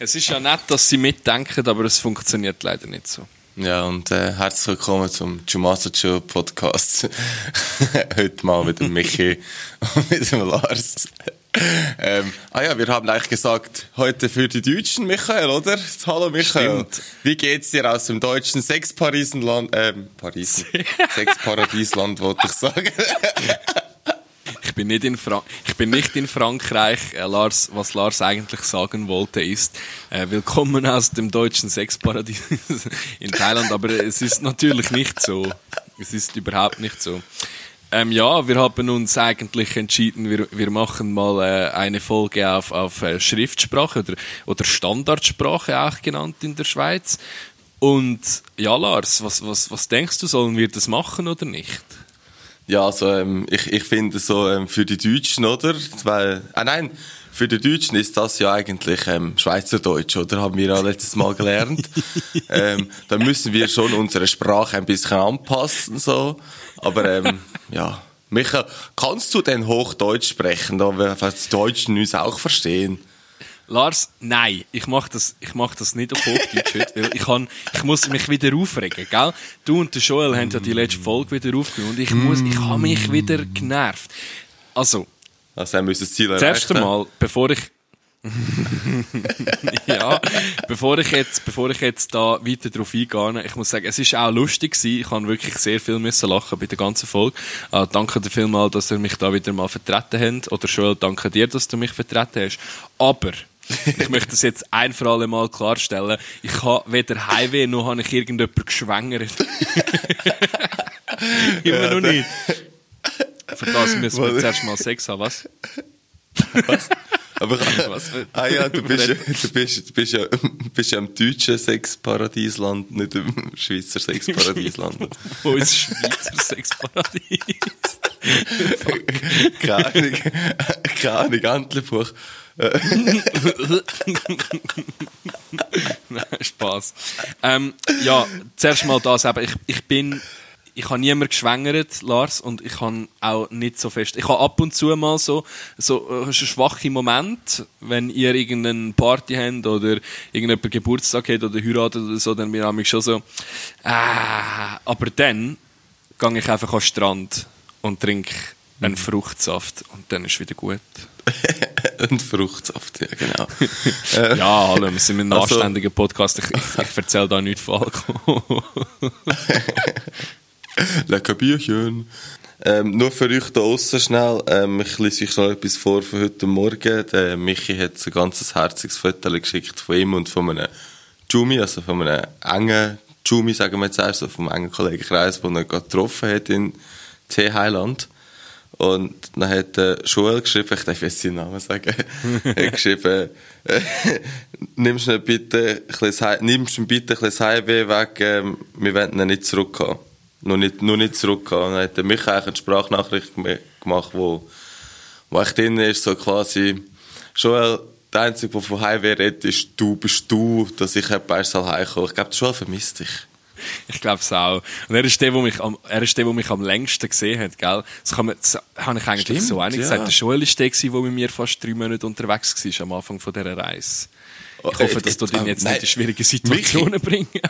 Es ist ja nett, dass sie mitdenken, aber es funktioniert leider nicht so. Ja, und äh, herzlich willkommen zum Jumasa Chill Podcast. Heute mal mit dem Michi und mit dem Lars. Ähm, ah ja, wir haben eigentlich gesagt, heute für die Deutschen, Michael, oder? Hallo Michael. Stimmt. Wie geht's dir aus dem deutschen Sexparisenland, ähm, Paris, Sexparadiesland, wollte ich sagen. Ich bin nicht in, Fra ich bin nicht in Frankreich. Äh, Lars, was Lars eigentlich sagen wollte, ist äh, willkommen aus dem deutschen Sexparadies in Thailand. Aber es ist natürlich nicht so. Es ist überhaupt nicht so. Ähm, ja, wir haben uns eigentlich entschieden, wir, wir machen mal äh, eine Folge auf, auf äh, Schriftsprache oder, oder Standardsprache auch genannt in der Schweiz. Und ja, Lars, was, was, was denkst du, sollen wir das machen oder nicht? Ja, also ähm, ich, ich finde so ähm, für die Deutschen, oder? Weil, ah nein, für die Deutschen ist das ja eigentlich ähm, Schweizerdeutsch, oder? Haben wir ja letztes Mal gelernt. ähm, da müssen wir schon unsere Sprache ein bisschen anpassen, so. Aber ähm, ja, Micha, kannst du denn Hochdeutsch sprechen, da wir die Deutschen uns auch verstehen? Lars, nein, ich mach das, ich mach das nicht auf Hochdeutsch heute, weil ich kann, ich muss mich wieder aufregen, gell? Du und der Joel haben ja die letzte Folge wieder aufgenommen und ich muss, ich habe mich wieder genervt. Also, Also haben wir unser Ziel das erreicht. erste Mal, bevor ich, ja, bevor ich jetzt, bevor ich jetzt da weiter drauf eingehe, ich muss sagen, es ist auch lustig gewesen. Ich habe wirklich sehr viel müssen lachen bei der ganzen Folge. Äh, danke dir vielmal, dass ihr mich da wieder mal vertreten habt. Oder Joel, danke dir, dass du mich vertreten hast. Aber, ich möchte das jetzt ein für alle Mal klarstellen. Ich habe weder Heimweh noch habe ich irgendjemand geschwängert. Immer noch nicht. Für das müssen wir Was? zuerst mal Sex haben, was? Aber, Was? ah ja, du bist, ja- du bist, du bist ja, bist ja im deutschen Sexparadiesland, nicht im Schweizer Sexparadiesland. Wo ist Schweizer Sexparadies? Keine Ahnung, keine Ahnung, Antlebuch. Nein, Spaß. Ähm, ja, zuerst mal das eben. Ich, ich bin, ich habe niemand geschwängert, Lars, und ich habe auch nicht so fest. Ich habe ab und zu mal so, so äh, schwache Moment, wenn ihr irgendeine Party habt oder irgendjemand Geburtstag hat oder heiratet oder so, dann bin ich schon so, ah, aber dann gehe ich einfach an den Strand und trinke einen Fruchtsaft und dann ist wieder gut. Ein Fruchtsaft, ja, genau. Ja, hallo, wir sind ein Also- anständiger Podcast. Ich, ich, ich erzähle da nichts von Alkohol. Lecker Bierchen. Ähm, nur für euch da aussen schnell, ähm, ich lese euch schon etwas vor von heute Morgen. Der Michi hat so ein ganzes herziges Foto geschickt von ihm und von einem Jumi, also von einem engen Jumi, sagen wir jetzt erst, so vom engen Kollegenkreis, den er gerade getroffen hat in T-Heiland. Und dann hat äh, Joel geschrieben, ich darf jetzt seinen Namen sagen, hat geschrieben, äh, nimmst du bitte, ein bisschen, Hei- nimmst ihm bitte ein bisschen Heimweh weg, ähm, wir wollen ihn nicht zurückhaben. Nur nicht, nur nicht zurückhaben. Dann hat er mich eigentlich eine Sprachnachricht gem- gemacht, wo, wo echt drin ist, so quasi, Joel, der Einzige, der von Heimweh redet, ist du, bist du, dass ich soll heimkommen. Ich glaube, Joel vermisst dich. Ich glaube es auch. Und er ist der, der mich am, er ist der, der mich am längsten gesehen hat, gell? Das, kann man, das habe ich eigentlich Stimmt, so einig ja. gesagt. Der Joel ist der, der mit mir fast drei Monate unterwegs war am Anfang von dieser Reise. Ich Oh, hoffe, äh, dass du äh, dich jetzt nein. nicht in schwierige Situationen bringst.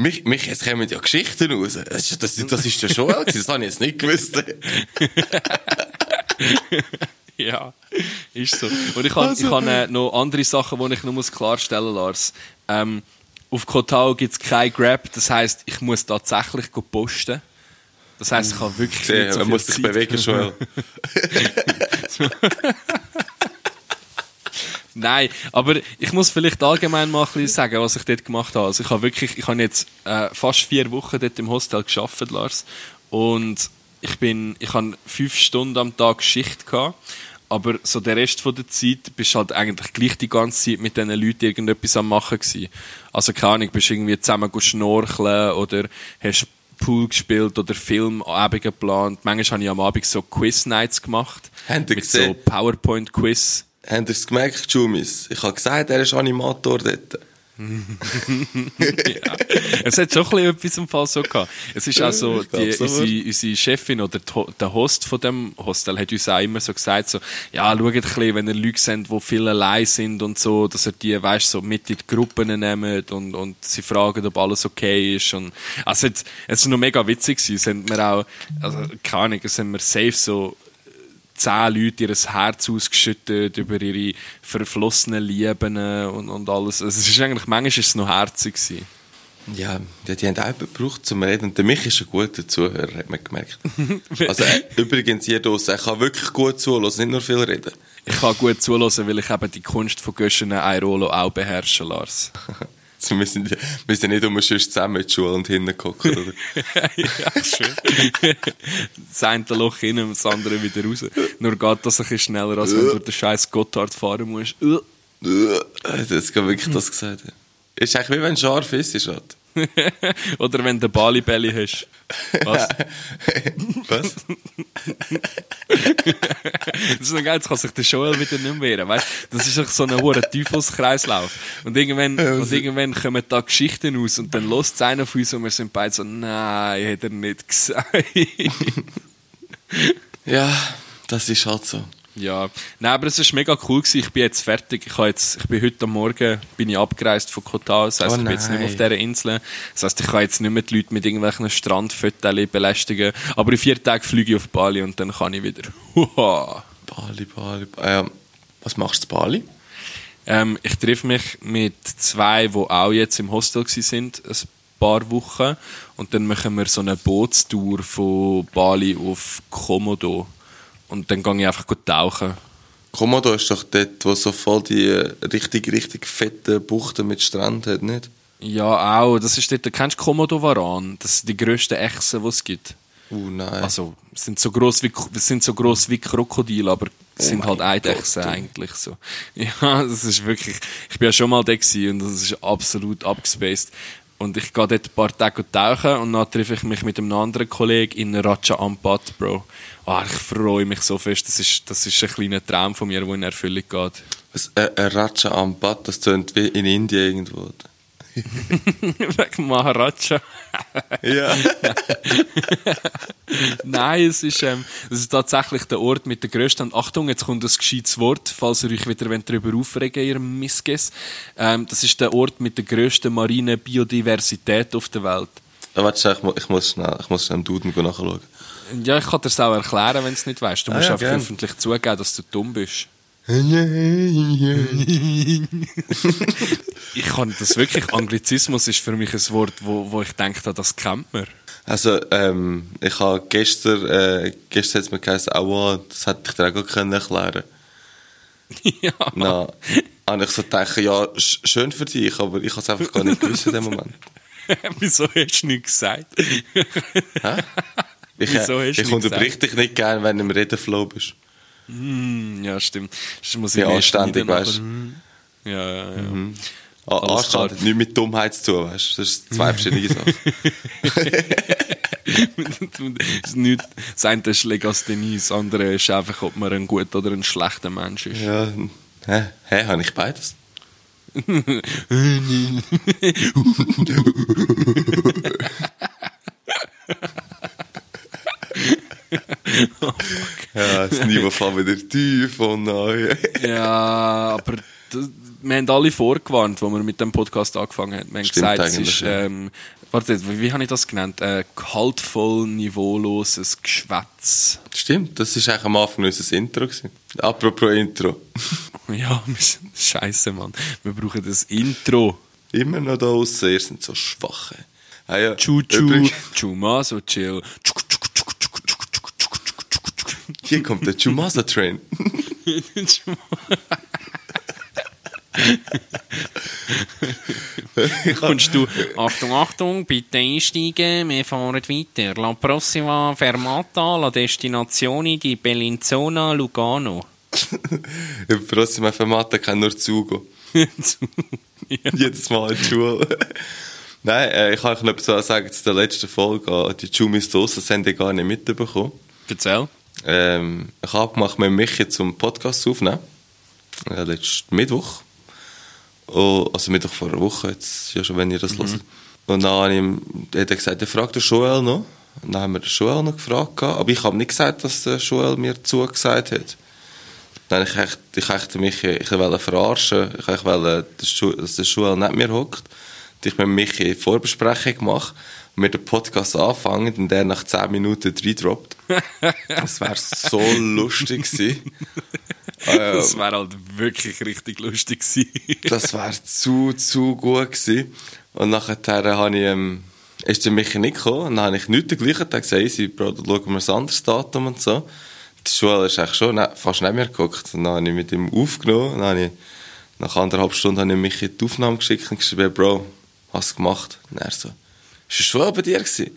Mich, mich, jetzt kommen ja Geschichten raus. Das, ist- das, das ist Joel gewesen, das habe ich jetzt nicht gewusst. Ja, ist so. Und ich habe Also- hab, äh, noch andere Sachen, die ich noch muss klarstellen muss, Lars. Ähm, auf Kotau gibt es kein Grab, das heisst, ich muss tatsächlich posten. Das heisst, ich habe wirklich Sehr, nicht so viel muss sich bewegen, Joel. Nein, aber ich muss vielleicht allgemein mal ein bisschen sagen, was ich dort gemacht habe. Also ich habe wirklich, ich habe jetzt äh, fast vier Wochen dort im Hostel geschafft, Lars. Und ich bin, ich habe fünf Stunden am Tag Schicht gehabt. Aber so der Rest von der Zeit bist halt eigentlich gleich die ganze Zeit mit diesen Leuten irgendetwas am machen gewesen. Also keine Ahnung, bist irgendwie zusammen schnorcheln oder hast Pool gespielt oder Filmabende geplant. Manchmal habe ich am Abend so Quiz-Nights gemacht. Habt ihr mit so gesehen? PowerPoint-Quiz. Habt ihr es gemerkt, Jumis? Ich habe gesagt, er ist Animator dort. ja. Es hat schon ein bisschen etwas im Fall so gehabt. Es ist auch so, Ich glaub, die, so unsere, unsere Chefin oder der Host von dem Hostel hat uns auch immer so gesagt, so, ja, schaut ein bisschen, wenn ihr Leute seht, die viel allein sind und so, dass ihr die, weißt so mit in die Gruppen nehmt und, und sie fragen, ob alles okay ist. Und, also, es, es ist noch mega witzig gewesen. Es haben wir auch, also, keine Ahnung, es haben wir safe so, zehn Leute ihr Herz ausgeschüttet über ihre verflossenen Lieben und, und alles. Also es ist eigentlich, manchmal ist es noch herzig gewesen. Ja, die, die haben auch gebraucht zum Reden. Und der Mich ist ein guter Zuhörer, hat man gemerkt. Also, äh, übrigens, hier draussen, er kann wirklich gut zuhören, nicht nur viel reden. Ich kann gut zulassen, weil ich eben die Kunst von Göschen Airolo auch beherrsche, Lars. Also, wir, sind, wir sind nicht um sonst zusammen in die Schule und hingeguckt, oder? ja, schön. das eine Loch rein und das andere wieder raus. Nur geht das ein bisschen schneller, als wenn du durch den scheiß Gotthard fahren musst. Das ist wirklich das gesagt. Ist eigentlich wie wenn es scharf ist, ist halt. Oder wenn du Bali-Belly hast. Was? Was? Das ist noch geil, jetzt kann sich der Joel wieder nicht mehr wehren, weißt? Das ist doch so ein hoher Teufelskreislauf. Und irgendwann, und irgendwann kommen da Geschichten aus und dann lässt es einer von uns und wir sind beide so, nein, hat er nicht gesagt. Ja, das ist halt so. Ja. Nein, aber es ist mega cool gewesen. Ich bin jetzt fertig. Ich, jetzt, ich bin heute Morgen bin ich abgereist von Kotal. Das heisst, Oh ich bin jetzt nicht mehr auf dieser Insel. Das heisst, ich kann jetzt nicht mehr die Leute mit irgendwelchen Strandfotos belästigen. Aber in vier Tagen fliege ich auf Bali und dann kann ich wieder. Huha. Bali, Bali. Ähm, was machst du zu Bali? Ähm, ich treffe mich mit zwei, die auch jetzt im Hostel sind, ein paar Wochen. Und dann machen wir so eine Bootstour von Bali auf Komodo. Und dann gehe ich einfach gut tauchen. Komodo ist doch dort, wo so voll die äh, richtig, richtig fetten Buchten mit Strand hat, nicht? Ja, auch. Das ist dort, kennst du Komodo-Varan? Das sind die grössten Echsen, die es gibt. Uh, nein. Also, sind so gross wie, sind so gross wie Krokodil, aber sind Oh mein halt Eidechsen eigentlich so. Ja, das ist wirklich, ich bin ja schon mal da gewesen und das ist absolut abgespaced. Und ich gehe dort ein paar Tage tauchen und dann treffe ich mich mit einem anderen Kollegen in Raja Ampat, Bro. Ah, ich freue mich so fest. Das ist, das ist ein kleiner Traum von mir, der in Erfüllung geht. Was, äh, ein Raja Ampat, das tönt wie in Indien irgendwo. Wegen Maharaja. Ja. Nein, es ist, ähm, es ist tatsächlich der Ort mit der grössten. Und Achtung, jetzt kommt ein gescheites Wort, falls ihr euch wieder darüber aufregen ihr Missges. Ähm, das ist der Ort mit der grössten marinen Biodiversität auf der Welt. Ja, warte, ich, mu- ich muss schnell, ich muss im Duden nachschauen. Ja, ich kann dir das auch erklären, wenn du es nicht weißt. Du Ah, musst ja, einfach gern. öffentlich zugeben, dass du dumm bist. Ich kann das wirklich, Anglizismus ist für mich ein Wort, wo, wo ich denke, das kennt man. Also, ähm, ich habe gestern, äh, gestern hat es mir geheißen, aua, das hätte ich dir auch gut können erklären ja. Na, habe ich so gedacht, ja, sch- schön für dich, aber ich habe es einfach gar nicht gewusst in dem Moment. Wieso hast du nichts gesagt? Ich, Wieso hast ich unterbrich dich nicht gern, wenn du im Redenflow bist. Hm, ja, stimmt. Das muss Ja, mehr anständig, weißt du. nachher. Ja, ja, ja. Ah, Alles Anstand, klar. nicht mit Dummheit zu tun, weißt du. Das sind zwei verschiedene Sachen. das, ist nicht, das eine ist Legasthenie, das andere ist einfach, ob man ein guter oder ein schlechter Mensch ist. Ja, hä? Hä, habe ich beides? ja, das Niveau fällt wieder tief und neu. Ja, aber wir haben alle vorgewarnt, als wir mit dem Podcast angefangen haben. Wir haben Stimmt gesagt, es ist, ähm, warte, wie, wie habe ich das genannt? Äh, gehaltvoll, niveauloses Geschwätz. Stimmt, das war eigentlich am Anfang unser Intro. Gewesen. Apropos Intro. Ja, wir sind, scheisse, Mann. Wir brauchen das Intro. Immer noch da aussen, ihr seid so schwache. Ah ja, Chu-chu, übrigens, Chumaso chill. Hier kommt der Chumasa-Train. Kommst du, Achtung, Achtung, bitte einsteigen, wir fahren weiter. La prossima fermata, la destinazione di Bellinzona Lugano. Im Prossima Fermata kann nur Zugo. ja. Jedes Mal in Schule. Nein, äh, ich kann euch noch etwas sagen zu der letzten Folge. Die Jumis draussen, das haben die gar nicht mitbekommen. Erzähl. Ähm, ich habe abgemacht mit Michi zum Podcast aufnehmen. Ja, letzten Mittwoch. Oh, also Mittwoch vor einer Woche, jetzt ja schon, wenn ihr das mhm. hört. Und dann habe hat er gesagt, er fragt den Joel noch. Und dann haben wir den Joel noch gefragt. Aber ich habe nicht gesagt, dass der Joel mir zugesagt hat. Dann ich echt, ich echt mich, ich wollte verarschen. Ich wollte, dass der Joel nicht mehr hockt. Ich mit Michi eine Vorbesprechung gemacht wir den Podcast anfangen und der nach 10 Minuten reindroppt. Das wäre so lustig gewesen. das wäre halt wirklich richtig lustig gewesen. das wäre zu, zu gut gewesen. Und nachher habe ich, ähm, ist der Michi nicht gekommen. Und dann habe ich nichts dergleichen Tag gesagt, Bro, dann schauen wir ein anderes Datum und so. Die Schule ist eigentlich schon ne, fast nicht mehr geguckt. Und dann habe ich mit ihm aufgenommen. Und dann habe ich, nach anderthalb Stunden habe ich Michi die Aufnahme geschickt und geschrieben, Bro, hast du gemacht? Und er so, ist es schon bei dir gewesen?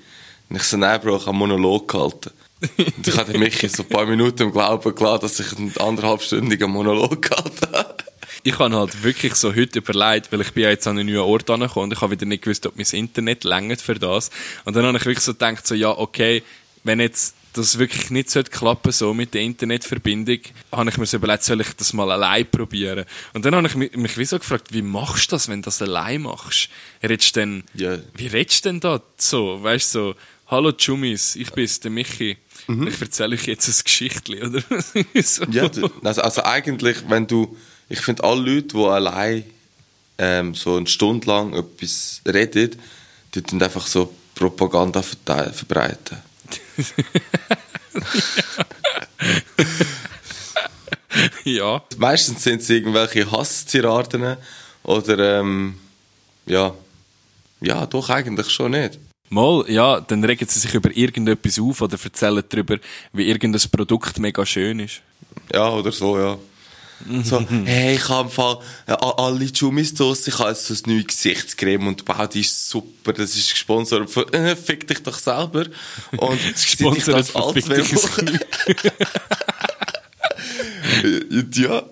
Ich so, nein, Bro, ich habe Monolog gehalten. und ich habe Michi so ein paar Minuten im Glauben gelassen, dass ich einen anderthalbstündigen Monolog gehalten habe ich habe halt wirklich so heute überlegt, weil ich bin ja jetzt an einen neuen Ort angekommen und ich habe wieder nicht gewusst, ob mein Internet längert für das. Und dann habe ich wirklich so gedacht, so, ja, okay, wenn jetzt das wirklich nicht so klappen so mit der Internetverbindung, habe ich mir so überlegt, soll ich das mal allein probieren? Und dann habe ich mich, mich wieso gefragt, wie machst du das, wenn du das allein machst? Redest denn, yeah. wie redest du denn da so? Weißt du, so, hallo Jumis, ich bin's, der Michi. Mhm. Ich erzähle euch jetzt ein Geschichtchen, oder? so. Ja, also, also eigentlich, wenn du, ich finde, alle Leute, die allein ähm, so eine Stunde lang etwas reden, die tun einfach so Propaganda verbreiten. ja. Meistens sind es irgendwelche Hassziraden oder ähm, ja, ja, doch eigentlich schon nicht. Mal, ja, dann regen sie sich über irgendetwas auf oder erzählen darüber, wie irgendein Produkt mega schön ist. Ja, oder so, ja. So, hey, ich habe im Fall äh, alle Jumis draus, ich habe jetzt so ein neues Gesichtscreme und wow, die ist super, das ist gesponsert von, äh, fick dich doch selber. Und gesponsert das als Woche. ja,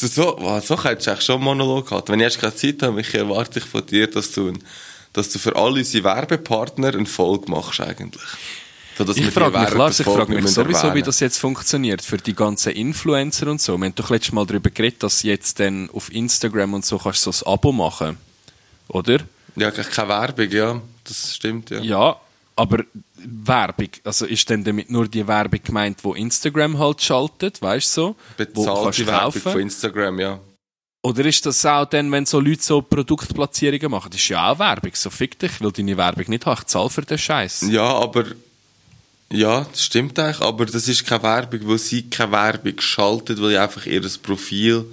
so, wow, so könntest du eigentlich schon einen Monolog haben. Wenn ich erst keine Zeit habe, ich erwarte ich von dir, dass du, dass du für alle unsere Werbepartner einen Folge machst eigentlich ich frage mich, Lars, ich frage mich sowieso, erwähnen. wie das jetzt funktioniert für die ganzen Influencer und so. Wir haben doch letztes Mal darüber geredet, dass jetzt dann auf Instagram und so kannst du so ein Abo machen, oder? Ja, keine Werbung, ja, das stimmt, ja. Ja, aber Werbung, also ist denn damit nur die Werbung gemeint, wo Instagram halt schaltet, weißt du so? Bezahlte Werbung von Instagram, ja. Oder ist das auch dann, wenn so Leute so Produktplatzierungen machen? Das ist ja auch Werbung. So fick dich, ich will deine Werbung nicht haben. Ich zahle für den Scheiß. Ja, aber ja, das stimmt eigentlich, aber das ist keine Werbung, weil sie keine Werbung schaltet, weil sie einfach ihr Profil,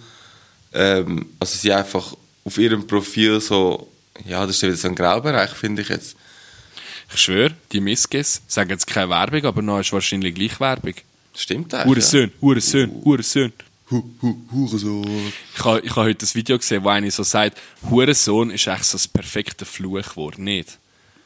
ähm, also sie einfach auf ihrem Profil so, ja, das ist wieder so ein Graubereich, finde ich jetzt. Ich schwöre, die Miskes sagen jetzt keine Werbung, aber noch ist wahrscheinlich gleich Werbung. Stimmt eigentlich. Hurensohn, ja. Hurensohn, Hurensohn. Hurensohn. Ich habe ich ha heute ein Video gesehen, wo einer so sagt, Hurensohn ist echt so das perfekte Fluchwort, nicht?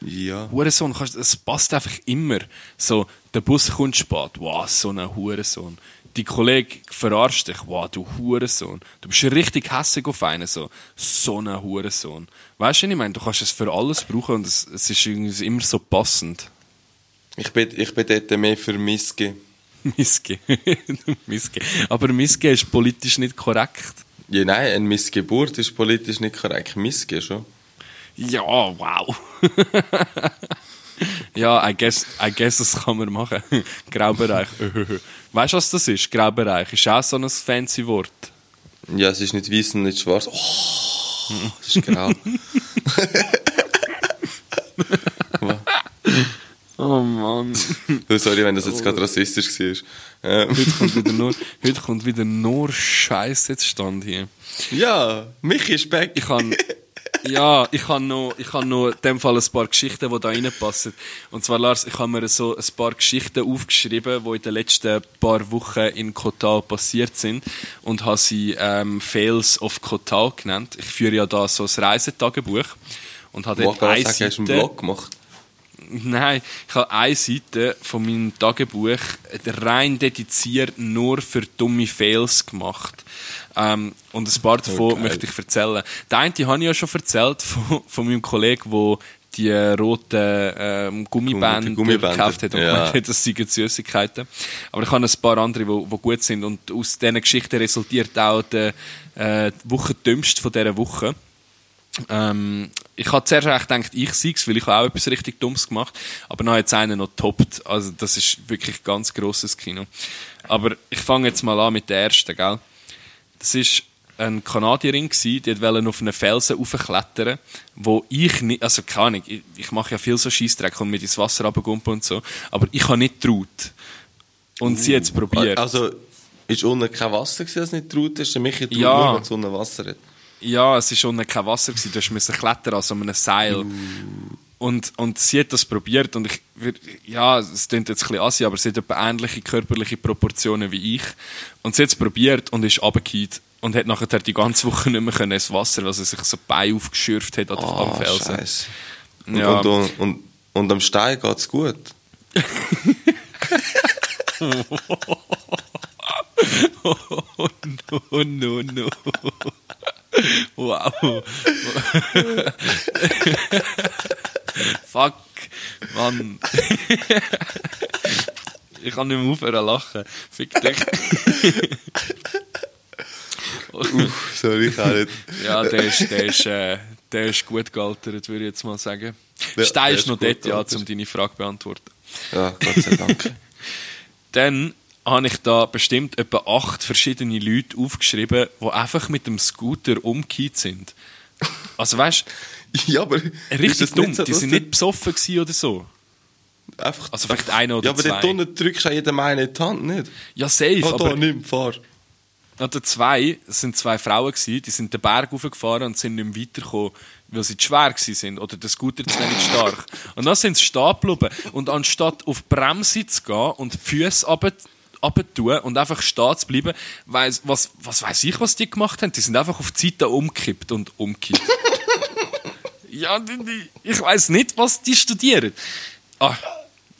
Ja. Hurensohn, es passt einfach immer. So, der Bus kommt spät, wow, so ein Hurensohn. Die Kollege verarscht dich, wow, du Hurensohn. Du bist richtig hässlich auf einen, so, so ein Hurensohn. Weißt du, was ich meine? Du kannst es für alles brauchen und es, es ist irgendwie immer so passend. Ich bin, ich bin dort mehr für Miske. Miske. Miske. Aber Miske ist politisch nicht korrekt. Ja, nein, eine Missgeburt ist politisch nicht korrekt. Miske schon. Ja, wow. ja, I guess, I guess, das kann man machen. Graubereich. weißt du, was das ist? Graubereich ist auch so ein fancy Wort. Ja, es ist nicht weiß und nicht schwarz. Oh, das ist grau. oh Mann. Sorry, wenn das jetzt oh. gerade rassistisch war. Ähm. Heute kommt wieder nur, heute kommt wieder nur Scheiße jetzt stand hier. Ja, mich ist back. Ich kann, ja, ich habe noch, ich habe noch in dem Fall ein paar Geschichten, die da reinpassen. Und zwar, Lars, ich habe mir so ein paar Geschichten aufgeschrieben, die in den letzten paar Wochen in Kotal passiert sind und habe sie ähm, Fails of Kotal genannt. Ich führe ja da so ein Reisetagebuch und habe dort eine Seite... Hast du einen Blog gemacht? Nein, ich habe eine Seite von meinem Tagebuch rein dediziert nur für dumme Fails gemacht. Ähm, und ein paar davon okay. möchte ich erzählen. Der eine habe ich ja schon erzählt von, von meinem Kollegen, der die roten ähm, Gummibänder Gummibänder, gekauft hat und ja. gemeint hat, das seien Süßigkeiten. Aber ich habe ein paar andere, die, die gut sind und aus diesen Geschichten resultiert auch der äh, Wochendümmst von dieser Woche. Ähm, ich habe zuerst eigentlich gedacht, ich sei weil ich auch etwas richtig Dummes gemacht. Aber dann hat es einen noch toppt. Also, das ist wirklich ganz grosses Kino. Aber ich fange jetzt mal an mit der ersten, gell? Das ist eine Kanadierin gsi, die wollte auf einen Felsen raufklettern, wo ich nicht, also keine Ahnung, ich, ich mache ja viel so Scheissdreck und mit ins Wasser runtergumpen und so, aber ich habe nicht getraut. Und sie hat es probiert. Also, ist unten kein Wasser gewesen, als nicht traut ist? Michi traut Ja. nur, wenn es unten Wasser hat. Ja, es war unten kein Wasser, gewesen. du musst klettern an so einem Seil. Und, und sie hat das probiert und ich, ja, es klingt jetzt ein bisschen assi, aber sie hat ähnliche körperliche Proportionen wie ich. Und sie hat es probiert und ist runtergefallen und hat nachher die ganze Woche nicht mehr können ins Wasser, weil sie sich so die Beine aufgeschürft hat an der- am Ah, Felsen. Scheiße. Und, Ja. und, und, und, und am Stein geht es gut. Oh no, no, no. Wow. Fuck, Mann. ich kann nicht mehr aufhören zu lachen. Fick dich. Uff, sorry, ich auch nicht. ja, der ist, der, ist, äh, der ist gut gealtert, würde ich jetzt mal sagen. Ja, Stein der ist noch dort, ja, um deine Frage zu beantworten. Ja, Gott sei Dank. Dann habe ich da bestimmt etwa acht verschiedene Leute aufgeschrieben, die einfach mit dem Scooter umgekehrt sind. Also weißt ja, aber. ist richtig dumm, so, die sind nicht besoffen oder so. Einfach, Also vielleicht einer oder Ja, aber zwei. dort unten drückst du auch jedem einen in die Hand, nicht? Ja, safe, da, aber nimm, fahr. oder zwei, es sind zwei Frauen gewesen, die sind den Berg hochgefahren und sind nicht mehr weitergekommen, weil sie zu schwer gewesen sind oder der Scooter zu wenig stark. Und dann sind sie stehen geblieben und anstatt auf die Bremse zu gehen und die Füße runter tun und einfach stehen zu bleiben, weiss, was, was weiß ich, was die gemacht haben? Die sind einfach auf die Seite umgekippt und umgekippt. ja, ich weiß nicht, was die studieren. Ah,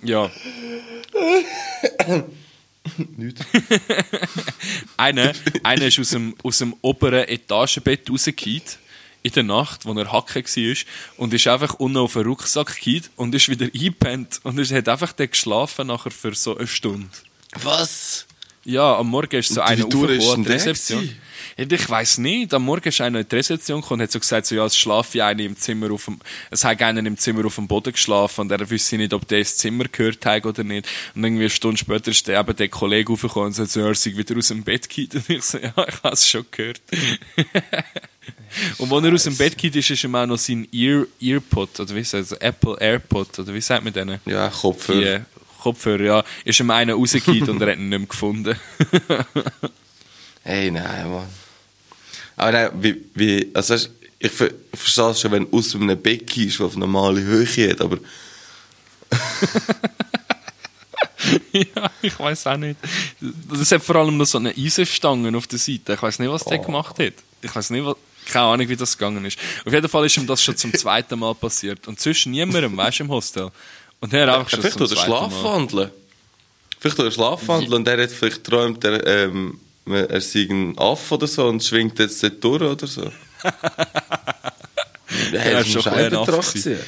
ja. Nicht. Einer, einer ist aus dem, aus dem oberen Etagenbett rausgefallen in der Nacht, wo er hacken war und ist einfach unten auf den Rucksack gefallen und ist wieder eingepennt und er hat einfach dann geschlafen nachher für so eine Stunde. Was? Ja, am Morgen ist so Und einer aufgekommen an die Rezeption. Ja, Ich weiss nicht. Am Morgen ist einer in die Rezeption gekommen und hat so gesagt, so, ja, es schlafe einer im Zimmer auf dem, es hat einer im Zimmer auf dem Boden geschlafen und er wüsste nicht, ob der ins Zimmer gehört hat oder nicht. Und irgendwie eine Stunde später ist der, eben der Kollege aufgekommen und sagt so, er sei wieder aus dem Bett gekippt. Und ich so, ja, ich habe es schon gehört. und als er aus dem Bett gekippt ist, ist ihm auch noch sein Ear, Earpod, oder wie sagt man, Apple AirPod, oder wie sagt man denen? Ja, Kopfhörer. Kopfhörer, ja, ist ihm einer rausgekippt und er hat ihn nicht mehr gefunden. Hey, nein, Mann. Aber nein, wie, wie, also ich, ver ich verstehe es schon, wenn du aus einem Becken ist, das auf normale Höhe hat, aber ja, ich weiß auch nicht. Das hat vor allem noch so eine Eisenstange auf der Seite. Ich weiß nicht, was der gemacht hat. Ich weiß nicht, was, keine Ahnung, wie das gegangen ist. Auf jeden Fall ist ihm das schon zum zweiten Mal passiert. Und zwischen niemandem, weißt du, im Hostel. Und er einfach schon vielleicht tut er schlafwandeln. Vielleicht tut er schlafwandeln und er hat vielleicht geträumt, er, ähm, er sei ein Affe oder so und schwingt jetzt dort durch oder so. ja, Ja, das schon muss ein Affe.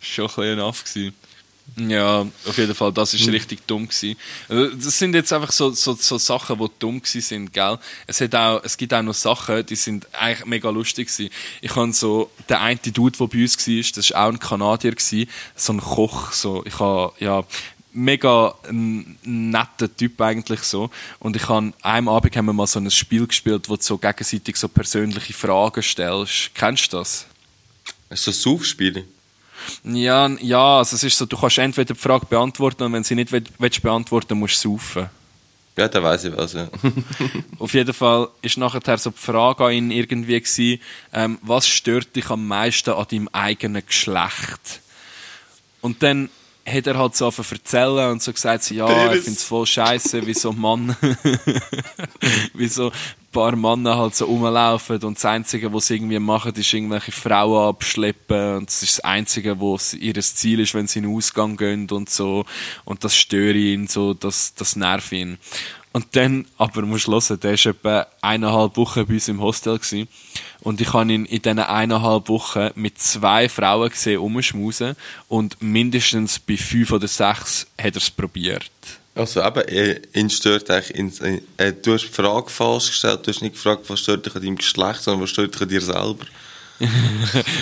Schon ein bisschen Aff gewesen. Ja, auf jeden Fall, das ist richtig dumm gewesen. Also, Das sind jetzt einfach so, so, so Sachen, die dumm gewesen sind, gell? Es, hat auch, es gibt auch noch Sachen, die sind eigentlich mega lustig gewesen. Ich habe so, der eine Dude, der bei uns war, das war auch ein Kanadier gewesen, so ein Koch, so, ich habe, ja, mega netter Typ eigentlich so. Und ich habe, einem Abend haben wir mal so ein Spiel gespielt, wo du so gegenseitig so persönliche Fragen stellst. Kennst du das? Ist das so Saufspiele? Ja, ja, also es ist so, du kannst entweder die Frage beantworten und wenn sie nicht willst, beantworten, musst du saufen. Ja, da weiß ich was, ja. Auf jeden Fall ist nachher so die Frage an ihn irgendwie gewesen, ähm, was stört dich am meisten an deinem eigenen Geschlecht? Und dann hat er halt so angefangen erzählen und so gesagt, so, ja, Penis. findet es voll scheiße, wie so Mann, wie so ein paar Männer halt so rumlaufen und das Einzige, was sie irgendwie machen, ist irgendwelche Frauen abschleppen und das ist das Einzige, was ihr Ziel ist, wenn sie in den Ausgang gehen und so und das störe ihn, so, das, das nervt ihn. Und dann, aber musst du hören, der war etwa eineinhalb Wochen bei uns im Hostel gewesen. Und ich habe ihn in diesen eineinhalb Wochen mit zwei Frauen gesehen, umschmusen. Und mindestens bei fünf oder sechs hat er es probiert. Also eben, äh, ihn stört eigentlich, in, äh, du hast die Frage falsch gestellt, du hast nicht gefragt, was stört dich an deinem Geschlecht, sondern was stört dich an dir selber.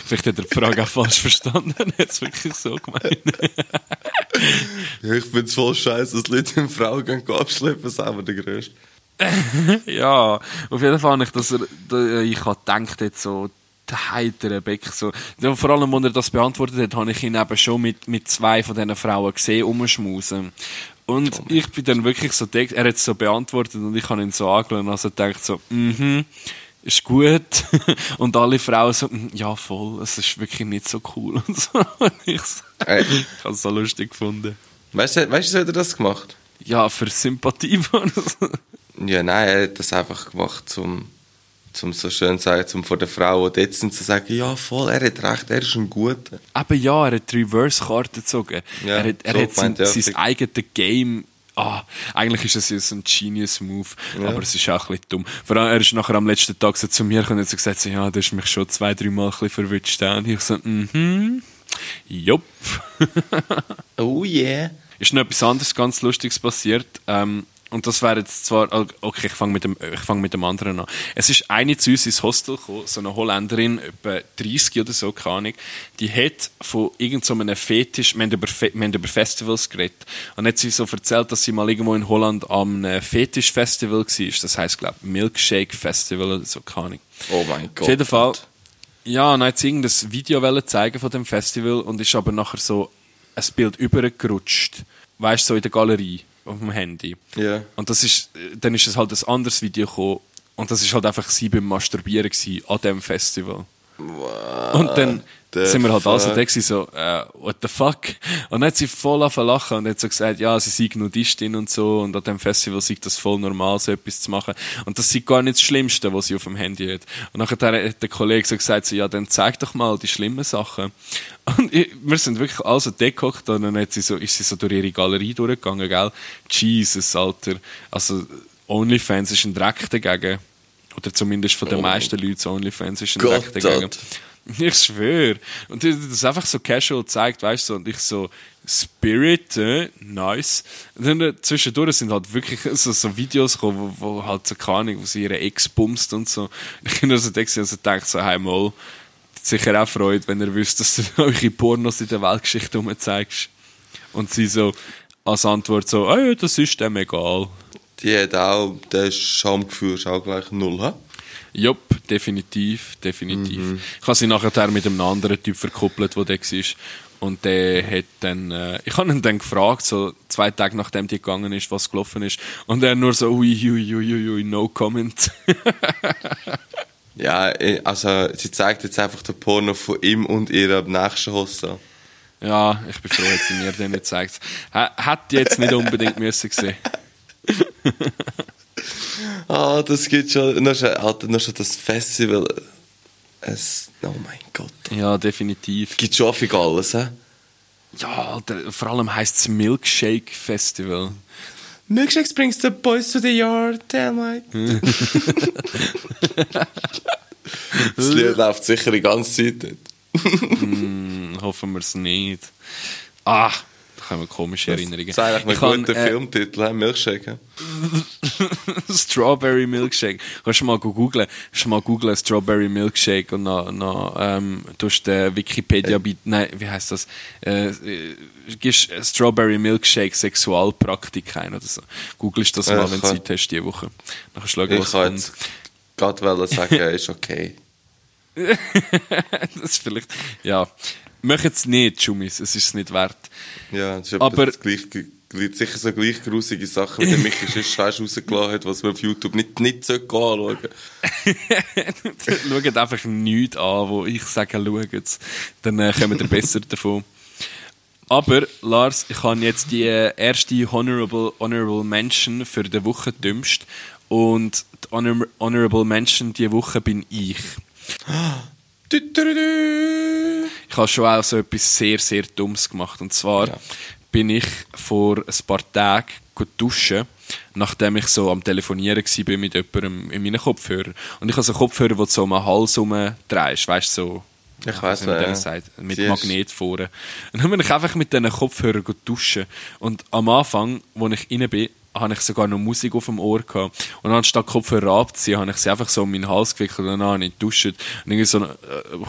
Vielleicht hat er die Frage auch falsch verstanden, er hat es wirklich so gemeint. ja, ich finde es voll scheiße, dass Leute in Frauen gehen abschleppen, selber der Größte. ja, auf jeden Fall nicht, dass er, ich habe gedacht, jetzt so, der heitere Beck, so. Vor allem, als er das beantwortet hat, habe ich ihn eben schon mit, mit zwei von diesen Frauen gesehen, umschmusen. Und oh ich bin dann wirklich so, er hat es so beantwortet und ich habe ihn so angeschaut und also gedacht so, mhm, ist gut. und alle Frauen so, mm, ja voll, es ist wirklich nicht so cool und so. ich, so, ich habe es so lustig gefunden. Weißt du, weißt du, hat er das gemacht? Ja, für Sympathie. ja, nein, er hat das einfach gemacht, um zum so schön zu sagen, um vor der Frau dort sind, zu sagen, ja voll, er hat recht, er ist ein Guter. Aber ja, er hat die Reverse-Karte gezogen. Ja, er hat, er so hat sein, ja, sein eigenes Game ah, eigentlich ist ja so ein Genius-Move, ja. aber es ist auch ein bisschen dumm. Vor allem, er ist nachher am letzten Tag so zu mir gekommen und hat so gesagt, so, ja, du hast mich schon zwei, drei Mal ein bisschen verwünscht. Und ich so, mhm, mm jupp. oh yeah. Ist noch etwas anderes ganz Lustiges passiert. Ähm, und das wäre jetzt zwar, okay, ich fange mit, dem, fang mit dem anderen an. Es ist eine zu uns ins Hostel gekommen, so eine Holländerin, etwa 30 oder so, keine Ahnung, die hat von irgendeinem so Fetisch, wir haben, über, wir haben über Festivals geredet, und hat sie so erzählt, dass sie mal irgendwo in Holland am Fetisch-Festival war, das heisst, glaube ich, Milkshake Festival oder so, keine Ahnung. Oh mein Gott. Auf jeden Fall, ja, und dann hat sie irgendein Video zeigen von dem Festival und ist aber nachher so ein Bild übergerutscht, weißt du, so in der Galerie auf dem Handy. Yeah. Und das ist, dann ist es halt ein anderes Video gekommen. Und das ist halt einfach sie beim Masturbieren gewesen, an diesem Festival. Und dann sind wir halt fuck. also da so, uh, what the fuck? Und dann hat sie voll auf lachen und hat so gesagt, ja, sie sei Nudistin und so und an dem Festival sei das voll normal, so etwas zu machen. Und das sei gar nicht das Schlimmste, was sie auf dem Handy hat. Und nachher hat der Kollege so gesagt, so, ja, dann zeig doch mal die schlimmen Sachen. Und ich, wir sind wirklich also degockt und dann hat sie so, ist sie so durch ihre Galerie durchgegangen, gell? Jesus, Alter. Also, OnlyFans ist ein Dreck dagegen. Oder zumindest von den oh. meisten Leuten OnlyFans ist ein Gott, dagegen. Ich schwöre. Und das einfach so casual zeigt, weißt du, und ich so, Spirit, äh, nice. Und dann äh, zwischendurch sind halt wirklich so, so Videos gekommen, wo, wo halt so keine Ahnung, wo sie ihre Ex bumst und so. Und ich bin also also denke so, hey mal, sicher auch freut, wenn ihr wisst, dass du eure Pornos in der Weltgeschichte zeigst. Und sie so als Antwort so, ah ja, das ist dem egal. Die hat auch, das Schamgefühl ist auch gleich null, hä? Jupp, definitiv, definitiv. Mhm. Ich habe sie nachher mit einem anderen Typ verkuppelt, der da war. Und der hat dann, äh, ich habe ihn dann gefragt, so zwei Tage nachdem die gegangen ist, was gelaufen ist. Und er nur so, ui, ui, ui, ui, no comment. ja, eh, also sie zeigt jetzt einfach den Porno von ihm und ihr am nächsten Hostel. Ja, ich bin froh, dass sie mir den nicht zeigt. Hätte jetzt nicht unbedingt müssen sehen. Ah, oh, das geht schon. Noch schon, Alter, noch schon das Festival. Es, oh mein Gott. Ja, definitiv. Gibt schon viel alles, hä? Ja, Alter, vor allem heisst es Milkshake Festival. Milkshakes brings the boys to the yard, damn it. das Lied läuft sicher die ganze Zeit nicht. mm, hoffen wir es nicht. Ah, kommen komische Erinnerungen. Das ist eigentlich ein guter äh, Filmtitel, Milkshake. Strawberry Milkshake. Kannst du mal googlen, kannst mal googlen Strawberry Milkshake und dann, dann ähm, tust du Wikipedia äh. nein, wie heißt das? Äh, äh, gibst Strawberry Milkshake Sexualpraktik ein oder so. Googlest das mal, wenn du Zeit hast diese Woche. Dann kannst du schauen, was kommt. Ich gerade sagen, ist okay. das ist vielleicht, ja. Mach es nicht, Schummis, es ist es nicht wert. Ja, das ist aber das gleich, sicher so gleich grusige Sachen, wie der Michi sonst rausgelassen hat, was man auf YouTube nicht, nicht anschauen Schaut einfach nichts an, wo ich sage, schaut Dann äh, kommen wir besser davon. Aber, Lars, ich habe jetzt die äh, erste Honorable, Honorable Mention für die Woche dümmst. Und die Honor Honorable Mention diese Woche bin ich. Ich habe schon auch so etwas sehr, sehr Dummes gemacht. Und zwar ja. bin ich vor ein paar Tagen duschen nachdem ich so am Telefonieren war mit jemandem in meinen Kopfhörern. Und ich habe so Kopfhörer, die du so um den Hals drehst, weißt du, so ich weiß wie man ja. sagt, mit Sie Magnet vorne. Und dann bin ich einfach mit diesen Kopfhörern duschen. Und am Anfang, als ich rein bin, habe ich sogar noch Musik auf dem Ohr gehabt. Und anstatt Kopfhörer abzuziehen, habe ich sie einfach so um meinen Hals gewickelt und dann habe ich geduscht. Und irgendwie so, äh,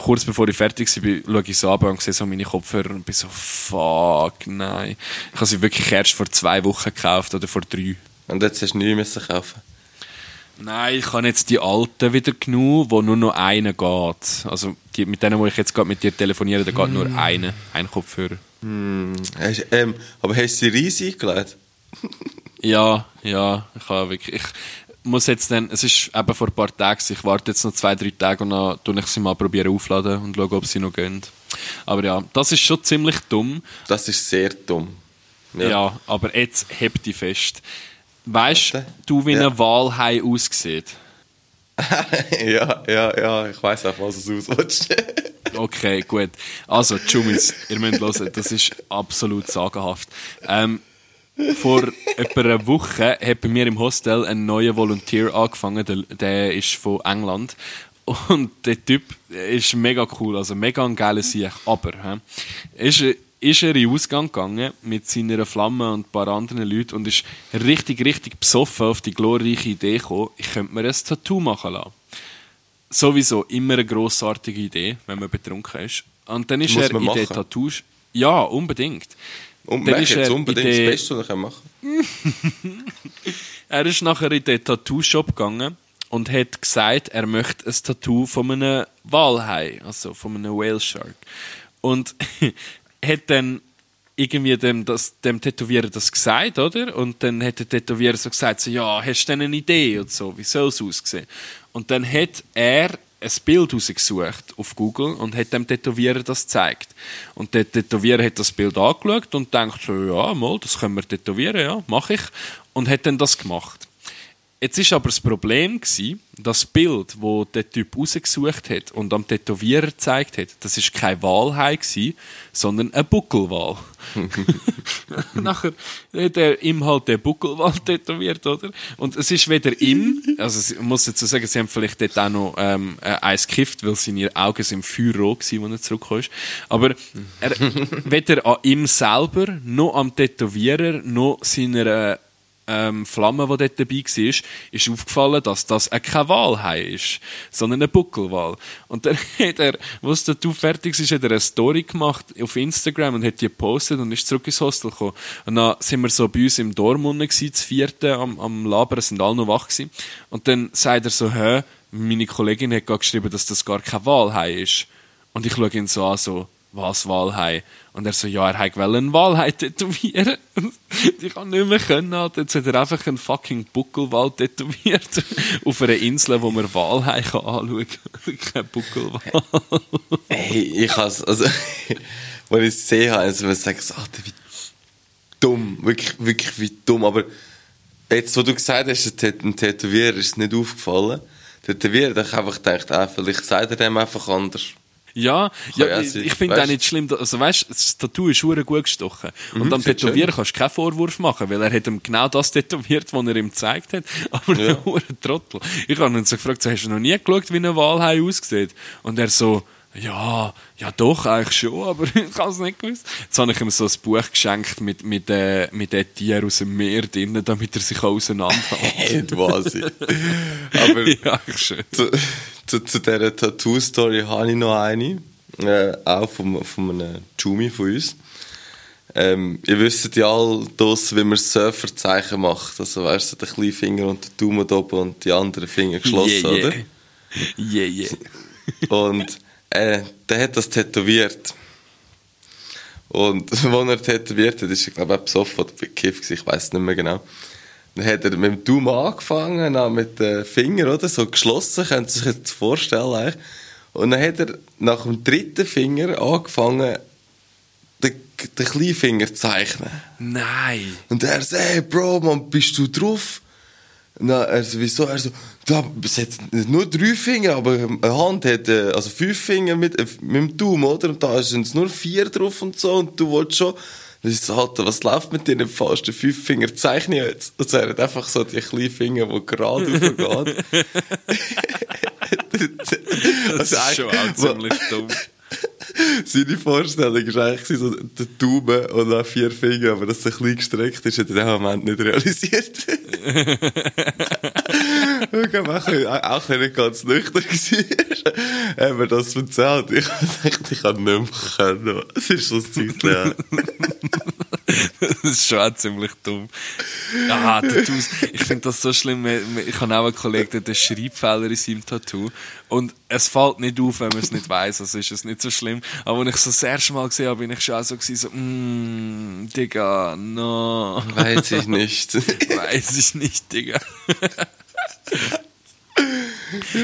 kurz bevor ich fertig war, schaue ich so ab und sehe so meine Kopfhörer und bin so, fuck, nein. Ich habe sie wirklich erst vor zwei Wochen gekauft oder vor drei. Und jetzt hast du neue müssen kaufen. Nein, ich habe jetzt die alten wieder genommen, wo nur noch einer geht. Also die, mit denen, wo ich jetzt gerade mit dir telefoniere, da geht nur einer, ein Kopfhörer. Hast, ähm, aber hast du sie riesig eingelegt? Ja, ja, ich habe wirklich. Ich muss jetzt dann, es ist eben vor ein paar Tagen, ich warte jetzt noch zwei, drei Tage und dann tue ich sie mal probieren aufladen und schaue, ob sie noch gehen. Aber ja, das ist schon ziemlich dumm. Das ist sehr dumm. Ja, aber jetzt heb dich fest. Weißt Warte. du, wie Ja. ein Walhai aussieht? ja, ja, ja, ich weiß auch, was es ausrutscht. Okay, gut. Also, Jumis, ihr müsst hören, das ist absolut sagenhaft. Ähm, vor etwa einer Woche hat bei mir im Hostel ein neuer Volunteer angefangen, der, der ist von England. Und der Typ ist mega cool, also mega ein geiler Sieg. Aber, hä, ist, er- ist er in den Ausgang gegangen mit seiner Flamme und ein paar anderen Leuten und ist richtig, richtig besoffen auf die glorreiche Idee gekommen, ich könnte mir ein Tattoo machen lassen sowieso immer eine grossartige Idee, wenn man betrunken ist. Und dann ist er in den. Tattoos. Ja, unbedingt. Und Dann ist jetzt er unbedingt in das Beste, was ich machen kann. Er ist nachher in den Tattoo-Shop gegangen und hat gesagt, er möchte ein Tattoo von einem Walhai, also von einem Whale Shark. Und hat dann irgendwie dem, das, dem Tätowierer das gesagt, oder? Und dann hat der Tätowierer so gesagt, so, ja, hast du denn eine Idee und so, wie soll es aussehen? Und dann hat er ein Bild rausgesucht auf Google und hat dem Tätowierer das gezeigt. Und der Tätowierer hat das Bild angeschaut und denkt so, ja, mal, das können wir tätowieren, ja, mache ich. Und hat dann das gemacht. Jetzt ist aber das Problem gewesen, das Bild, wo der Typ rausgesucht hat und am Tätowierer gezeigt hat, das ist kein Walhai gewesen, sondern ein Buckelwal. Nachher hat er ihm halt den Buckelwal tätowiert, oder? Und es ist weder ihm, also ich muss dazu sagen, sie haben vielleicht dort auch noch ähm, äh, eins gekifft, weil seine Augen sind feuerrot gewesen, als er zurückkam. Aber er, weder an ihm selber, noch am Tätowierer, noch seiner ähm, Flamme, die dort dabei war, ist aufgefallen, dass das äh, kein ist, sondern ein Buckelwal. Und dann hat er, als der Tattoo fertig ist, hat er eine Story gemacht auf Instagram und hat die gepostet und ist zurück ins Hostel gekommen. Und dann sind wir so bei uns im Dorm unten gewesen, das vierte, am, am Labern, sind alle noch wach gewesen. Und dann sagt er so, hä, meine Kollegin hat gerade geschrieben, dass das gar kein Walhai ist. Und ich schaue ihn so an, so, was Walhai? Und er so, ja, er wollte einen Walhai tätowieren. ich kann nicht mehr können, Alter. Jetzt hat er einfach einen fucking Buckelwal tätowiert. auf einer Insel, wo man kann anschauen kann. Kein Buckelwal. Hey, ich has also, als ich es gesehen habe, also, sagen, so, Alter, wie dumm, wirklich, wirklich wie dumm, aber jetzt, wo du gesagt hast, ein Tät- ein Tätowierer ist nicht aufgefallen, Tätowierer, da habe ich einfach gedacht, ah, vielleicht sagt er dem einfach anders. Ja, ja, ja ich, finde auch nicht schlimm. Also weißt, das Tattoo ist hure gut gestochen. Und Mhm, am sieht Tätowieren kannst du keinen Vorwurf machen, weil er hat ihm genau das tätowiert, was er ihm gezeigt hat. Aber Ja. ein hure Trottel. Ich habe ihn so gefragt, so, hast du noch nie geschaut, wie ein Walhai aussieht? Und er so, ja, ja doch, eigentlich schon, aber ich habe es nicht gewusst. Jetzt habe ich ihm so ein Buch geschenkt mit, mit, äh, mit den Tieren aus dem Meer drin, damit er sich auseinanderhält. Wahnsinn. aber ja, schön. zu, zu, zu dieser Tattoo-Story habe ich noch eine, äh, auch von, von einem Jumi von uns. Ähm, ihr wisst ja all das, wie man Surferzeichen macht. Also weißt du, der kleine Finger und der Daumen da oben und die anderen Finger geschlossen, Yeah, yeah. oder? Yeah, yeah. Und äh, der hat das tätowiert. Und als er tätowiert hat, ist er, glaube ich, besoffen oder bekifft, ich weiß nicht mehr genau. Dann hat er mit dem Daumen angefangen, dann mit den Fingern, oder? So geschlossen, könnt ihr sich jetzt vorstellen, eigentlich. Und dann hat er nach dem dritten Finger angefangen, den, den Kleinfinger zu zeichnen. Nein. Und er so, hey Bro, man, bist du drauf? Na, er so, wieso? Er so, da, es hat nur drei Finger, aber eine Hand hat, äh, also fünf Finger mit, äh, mit dem Daumen, oder? Und da sind es nur vier drauf und so, und du wolltest schon Das ist so, Alter, was läuft mit deinen fasten fünf Finger? Zeichne jetzt. Und er hat einfach so die kleinen Finger, die gerade aufgehen. das ist schon auch ziemlich dumm. Seine Vorstellung war eigentlich so der Daumen und dann vier Finger, aber dass es ein bisschen gestreckt ist, hat er in dem Moment nicht realisiert. ich glaube auch, nicht ganz nüchtern war, haben wir das erzählt. Ich dachte, ich kann nicht mehr können. Es ist so ein Zeug. das ist schon auch ziemlich dumm. Ah, Tattoos. Ich finde das so schlimm. Ich habe auch einen Kollegen, der hat einen Schreibfehler in seinem Tattoo. Und es fällt nicht auf, wenn man es nicht weiß. Also ist es nicht so schlimm. Aber als ich es das erste Mal gesehen habe, bin ich schon auch so gewesen, so, mm, Digga, no. Weiß ich nicht. weiß ich nicht, Digga.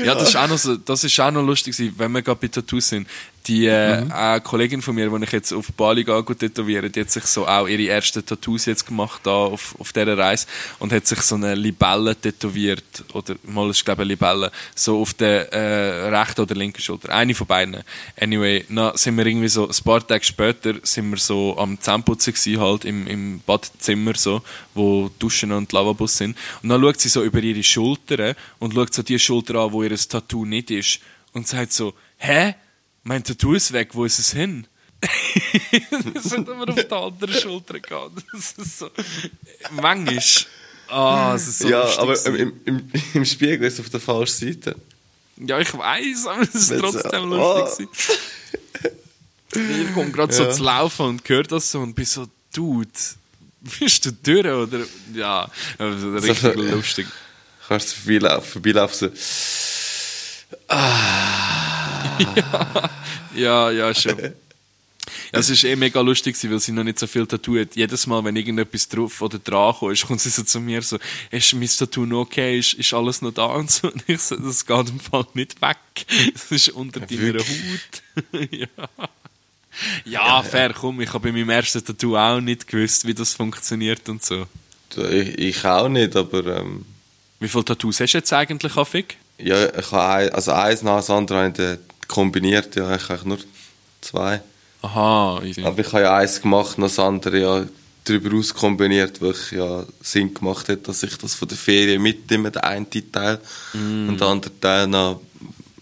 ja, das ist auch noch, so, das ist auch noch lustig, wenn wir gerade bei Tattoos sind. Die äh, mhm. eine Kollegin von mir, die ich jetzt auf Bali gehe, tätowieren, die hat sich so auch ihre ersten Tattoos jetzt gemacht da auf, auf dieser Reise und hat sich so eine Libelle tätowiert, oder mal ist glaube ich eine Libelle, so auf der äh, rechten oder linken Schulter. Eine von beiden. Anyway, na, sind wir irgendwie so, ein paar Tage später sind wir so am Zähneputzen gewesen, halt im, im Badzimmer so, wo Duschen und Lavabos sind. Und dann schaut sie so über ihre Schultern und schaut so die Schulter an, wo ihr Tattoo nicht ist und sagt so, hä? Mein Tattoo ist weg, wo ist es hin? das hat immer auf der anderen Schulter gehabt. Das ist so. Manchmal. Ah, oh, es ist so Ja, aber im, im, im, Spiegel ist es auf der falschen Seite. Ja, ich weiß, aber es ist trotzdem oh. lustig. ich komme gerade ja. so zu laufen und höre das so und bin so, Dude, bist du durch? Oder? Ja, also richtig so, lustig. Kannst du vorbeilaufen, vorbeilaufen so. Ah ja, ja, ja, schon. Ja, es war eh mega lustig, weil sie noch nicht so viel Tattoo hat. Jedes Mal, wenn irgendetwas drauf oder dran kommt, kommt sie so zu mir so, ist mein Tattoo noch okay? Ist, ist alles noch da? Und so. Und ich so, das geht im Fall nicht weg. Das ist unter ja, deiner Haut. ja. Ja, fair, komm, ich habe bei meinem ersten Tattoo auch nicht gewusst, wie das funktioniert und so. Ich, ich auch nicht, aber... Ähm... Wie viele Tattoos hast du jetzt eigentlich, Affig? Ja, ich habe ein, also eins nach dem anderen kombiniert, ja, ich habe nur zwei. Aha, easy. Aber ich habe ja eins gemacht, noch das andere ja darüber aus kombiniert, weil ich ja Sinn gemacht hat, dass ich das von der Ferien mitnehme, den einen Teil, mm. und den anderen Teil noch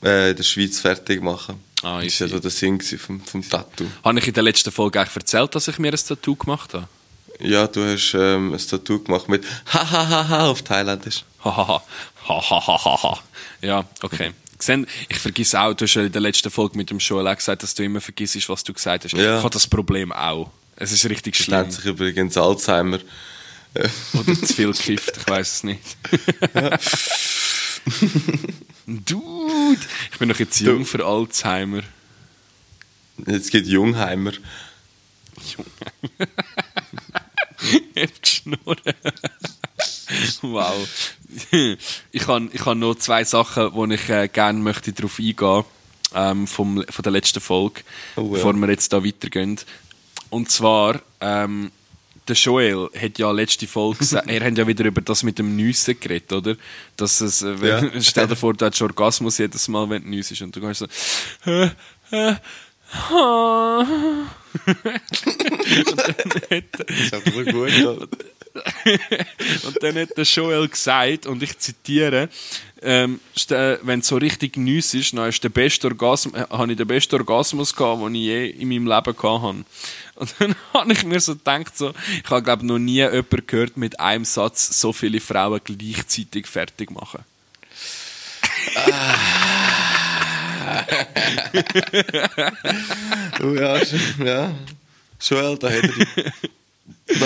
äh, in der Schweiz fertig machen. Ah, das war ja so der Sinn vom, vom Tattoo. Habe ich in der letzten Folge eigentlich erzählt, dass ich mir ein Tattoo gemacht habe? Ja, du hast ähm, ein Tattoo gemacht mit Hahaha auf Thailändisch. Hahaha. Hahaha. ja, okay ich vergesse auch, du hast ja in der letzten Folge mit dem Joel auch gesagt, dass du immer vergisst, was du gesagt hast. Ja. Ich habe das Problem auch. Es ist richtig schlimm. Nennt sich übrigens Alzheimer. Oder zu viel gekifft, ich weiß es nicht. Dude, ich bin noch jetzt jung du. für Alzheimer. Jetzt geht Jungheimer. Jungheimer. Jetzt geschnurren. wow. ich habe ich hab noch zwei Sachen, wo ich äh, gerne möchte darauf eingehen ähm, vom, von der letzten Folge, oh, ja. bevor wir jetzt da weitergehen. Und zwar, ähm, der Joel hat ja letzte Folge gesagt, er hat ja wieder über das mit dem Nüssen geredet, oder? Dass es, äh, ja. stell dir vor, du hast Orgasmus jedes Mal, wenn du nüssest und du kannst so, äh, äh, hat, das ist aber gut. und dann hat der Joel gesagt, und ich zitiere, ähm, wenn es so richtig nüss ist, dann ist der beste Orgasmus, äh, habe ich den besten Orgasmus gehabt, den ich je in meinem Leben gehabt habe. Und dann habe ich mir so gedacht, so, ich habe glaube noch nie jemanden gehört, mit einem Satz so viele Frauen gleichzeitig fertig machen. oh ja, ja. Joel, da hätte ich. Ich.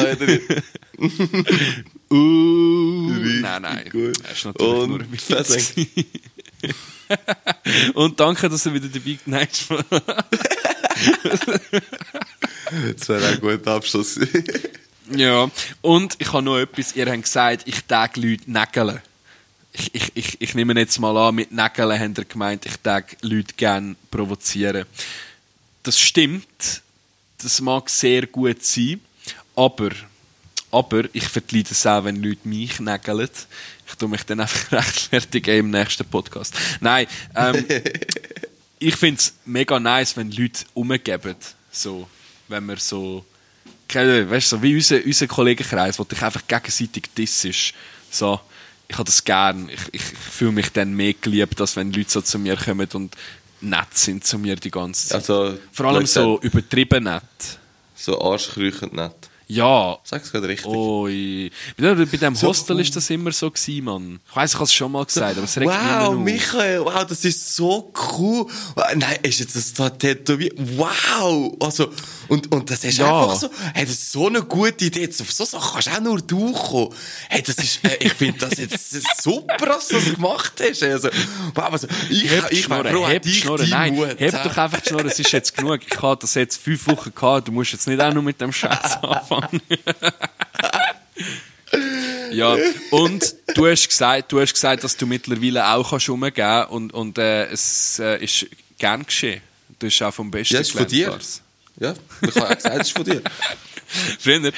uh, nein, nein. Gut. Das ist natürlich Und nur ein Witz. Und danke, dass du wieder dabei Nein, Das wäre ein guter Abschluss. ja. Und ich habe noch etwas, ihr habt gesagt, ich tag Leute nägeln. Ich, ich, ich, ich nehme jetzt mal an, mit Nägeln habt ihr gemeint, ich tag Leute gerne provozieren. Das stimmt. Das mag sehr gut sein. Aber, aber ich verleide es auch, wenn Leute mich nägeln. Ich tue mich dann einfach rechtfertigen im nächsten Podcast. Nein, ähm, ich finde es mega nice, wenn Leute umgeben. So, wenn man so keine- weißt du, so wie unser, unser Kollegenkreis, wo dich einfach gegenseitig dissest. So, ich habe das gern. Ich, ich, ich fühle mich dann mehr geliebt, als wenn Leute so zu mir kommen und nett sind zu mir die ganze Zeit. Also, Vor allem so übertrieben nett. So arschkrüchend nicht. Ja, Sag's gerade richtig. Bei dem- bei dem So- Hostel ist das immer so gewesen, Mann. Ich weiss, ich habe es schon mal gesagt, aber es regt mich Wow, immer auf. Michael, wow, das ist so cool. Wow, Nein, ist jetzt das da tätowiert? Wow! Also, und, und das ist Ja. einfach so, hey, das ist so eine gute Idee. Auf so Sachen kannst du auch nur du kommen. Hey, das ist, äh, ich finde das jetzt super, dass du das gemacht hast. Also, also, ich, Heb ich wäre froh, heb hätte die ich Schnurren. deinen Nein, Mut. heb doch einfach die es ist jetzt genug. Ich habe das jetzt fünf Wochen gehabt, du musst jetzt nicht auch noch mit dem Scheiß anfangen. ja, und du hast gesagt, du hast gesagt, dass du mittlerweile auch kannst rumgehen und, und äh, es äh, ist gern geschehen. Du hast auch vom Besten Ja, ist von dir. Lars. Ja, ich habe auch gesagt, das ist von dir. Früher,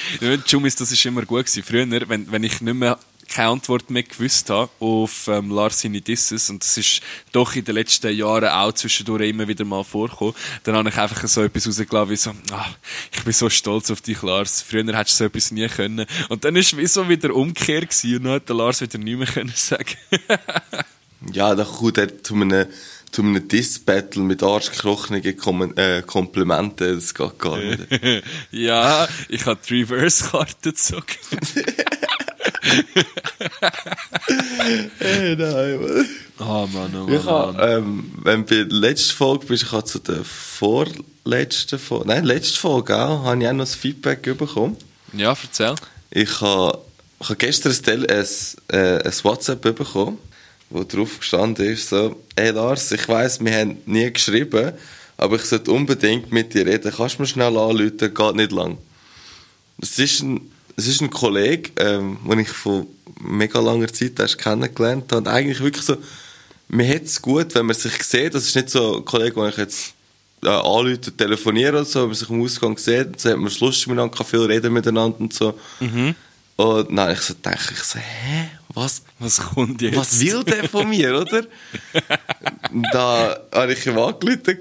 Jumis, das ist immer gut gewesen. Früher, wenn, wenn ich nicht mehr keine Antwort mehr gewusst habe auf ähm, Lars seine Disses, und das ist doch in den letzten Jahren auch zwischendurch immer wieder mal vorgekommen, dann habe ich einfach so etwas rausgelassen wie so, ah, ich bin so stolz auf dich, Lars. Früher hättest du so etwas nie können. Und dann ist wie so wieder Umkehr gewesen, und dann hat der Lars wieder nichts mehr können sagen. Ja, da kommt er zu einem, zu einem Diss-Battle mit arschkrochenigen Kom äh, Komplimenten. Das geht gar nicht. ja, ich habe die Reverse-Karte gezogen. Hey, nein, Mann. Oh Mann, oh Mann, Ich habe, ähm, wenn du bei der letzten Folge bist, ich habe zu der vorletzten Folge, nein, letzte Folge auch, habe ich auch noch das Feedback bekommen. Ja, erzähl. Ich habe, ich habe gestern ein, ein, äh, ein WhatsApp bekommen, wo drauf gestanden ist, so, hey Lars, ich weiss, wir haben nie geschrieben, aber ich sollte unbedingt mit dir reden. Kannst du mir schnell anrufen? Geht nicht lang. Es ist ein, es ist ein Kollege, ähm, den ich von mega langer Zeit erst kennengelernt habe. Und eigentlich wirklich so, mir hat es gut, wenn man sich sieht. Das ist nicht so ein Kollege, den ich jetzt äh, anrufe, telefoniere oder so, wenn man sich im Ausgang sieht. So hat man lustig miteinander, kann viel reden miteinander und so. Und dann ich so denke ich so, hä, was, Was kommt jetzt? was will der von mir, oder? da habe ich ihm angerufen,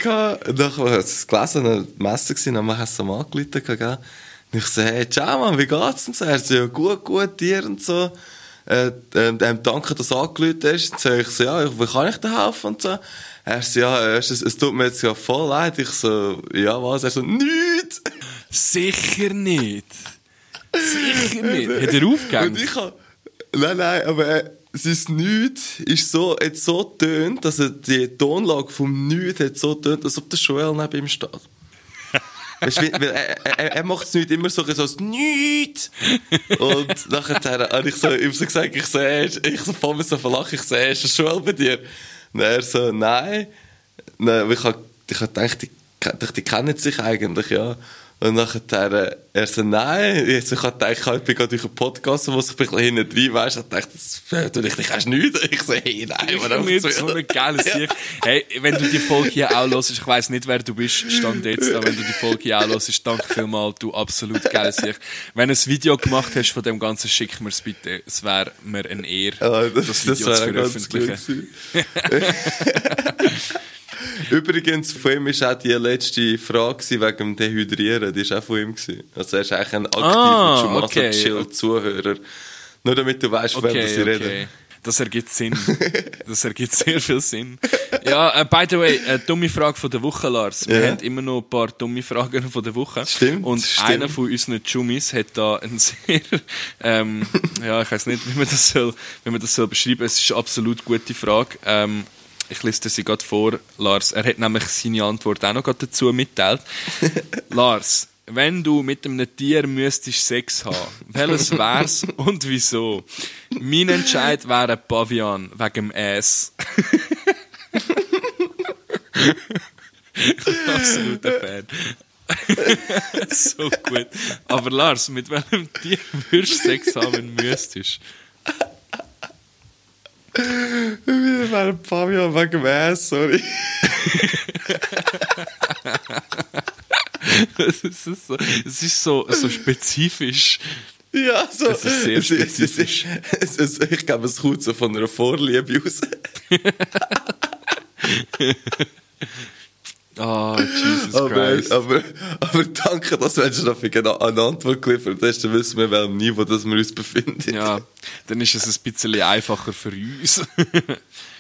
und dann habe ich es gelesen, eine Messe gewesen, dann habe ich es ihm angerufen, gehabt, gell. Und ich so, hey, ciao, Mann, wie geht's denn so? Er so, ja, gut, gut, dir und so. Äh, ähm, ähm, danke, dass du angerufen hast. Dann sage ich so, ja, wie kann ich dir helfen und so. Er so, ja, es, es tut mir jetzt ja voll leid. Ich so, ja, was? Er so, nichts! Sicher nicht. Sicher nicht. Hat er Und aufgehängt? ich hab, nein, nein, aber äh, sein Nichts ist so, hat so tönt, dass er die Tonlage vom Nichts hat so tönt, als ob der Joel neben ihm steht. Weißt weil er, er, er macht es nicht immer so, so als Nichts. Und nachher habe ich so, ihm so gesagt, ich ist- ich so vor mir so verlache, ich so, hey, ist der Joel bei dir? Und er so, nein. Nein, ich habe ich hab gedacht, die, die, die kennen sich eigentlich, ja. Und nachher, er so, nein. Jetzt, ich habe gedacht, ich bin gerade durch einen Podcast, wo sich ein bisschen hinten drin weisst. Ich dachte, das äh, tu ich, ich hast nichts. Ich so, hey, nein, Ich man, bin jetzt so eine geile Sicht. Hey, wenn du die Folge hier auch hörst, ich weiss nicht, wer du bist, stand jetzt da, wenn du die Folge hier auch hörst, danke vielmals, du absolut geile Sicht. Wenn du ein Video gemacht hast von dem Ganzen, schick mir es bitte. Es wäre mir eine Ehre, Ja, das, das das, Video zu ganz gut veröffentlichen. Übrigens, von ihm war auch die letzte Frage wegen dem Dehydrieren. Die war auch von ihm. Gewesen. Also er ist eigentlich ein aktiver Ah, Chumaso okay. Chill Zuhörer. Nur damit du weißt, wer das Okay, reden. okay. Das ergibt Sinn. Das ergibt sehr viel Sinn. Ja, äh, by the way, eine dumme Frage von der Woche, Lars. Wir Ja. haben immer noch ein paar dumme Fragen von der Woche. Stimmt, Und stimmt. einer von unseren Jummis hat da ein sehr, ähm, ja, ich weiß nicht, wie man das soll, wie man das soll beschreiben. Es ist eine absolut gute Frage. Ähm, ich lese dir sie gerade vor, Lars. Er hat nämlich seine Antwort auch noch gerade dazu mitteilt. Lars, wenn du mit einem Tier müsstest Sex haben, welches wär's und wieso? Mein Entscheid wäre ein Pavian, wegen dem Ass. ich bin absoluter Fan. so gut. Aber Lars, mit welchem Tier würdest du Sex haben, wenn du müsstest? Wir wären ein paar Jahre wegen dem Ass, sorry. Es ist so, es ist so, so spezifisch. Ja, so. Das ist sehr es- es- spezifisch. Es, es, ich glaube, es kommt so von einer Vorliebe raus. Ah, Jesus Aber, Christ. aber, aber danke, dass du jetzt noch genau eine Antwort geliefert hast, dann wissen wir, welchem Niveau das wir uns befinden. Ja, dann ist es ein bisschen einfacher für uns.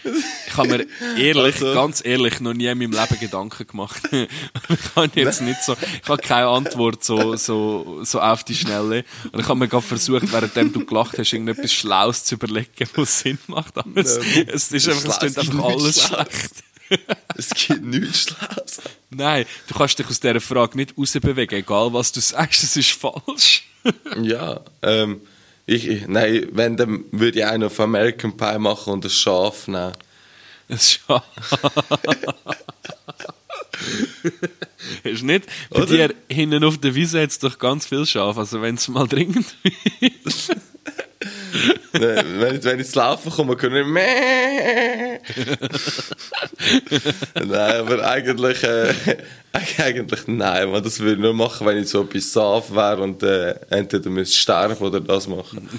ich habe mir ehrlich, Also- ganz ehrlich, noch nie in meinem Leben Gedanken gemacht. ich habe jetzt nicht so, ich habe keine Antwort so, so, so auf die Schnelle. Und ich habe mir gerade versucht, währenddem du gelacht hast, irgendetwas Schlaues zu überlegen, was Sinn macht. Aber es, es ist einfach, es klingt einfach alles schlecht. Es gibt nichts Schlaues. Nein, du kannst dich aus dieser Frage nicht rausbewegen, egal was du sagst, es ist falsch. Ja, ähm, ich, ich- nein, wenn, dann würde ich einen auf American Pie machen und ein Schaf nehmen. Es ist schade. Ist nicht? Bei Oder? dir hinten auf der Wiese hat es doch ganz viel Schaf, also wenn es mal dringend ist. Wenn, ich, wenn ich zu laufen komme, können wir Mäh. Nein, aber eigentlich, äh, eigentlich nein, man, das würde ich nur machen, wenn ich so bei Saf wäre und äh, entweder müsste ich sterben oder das machen.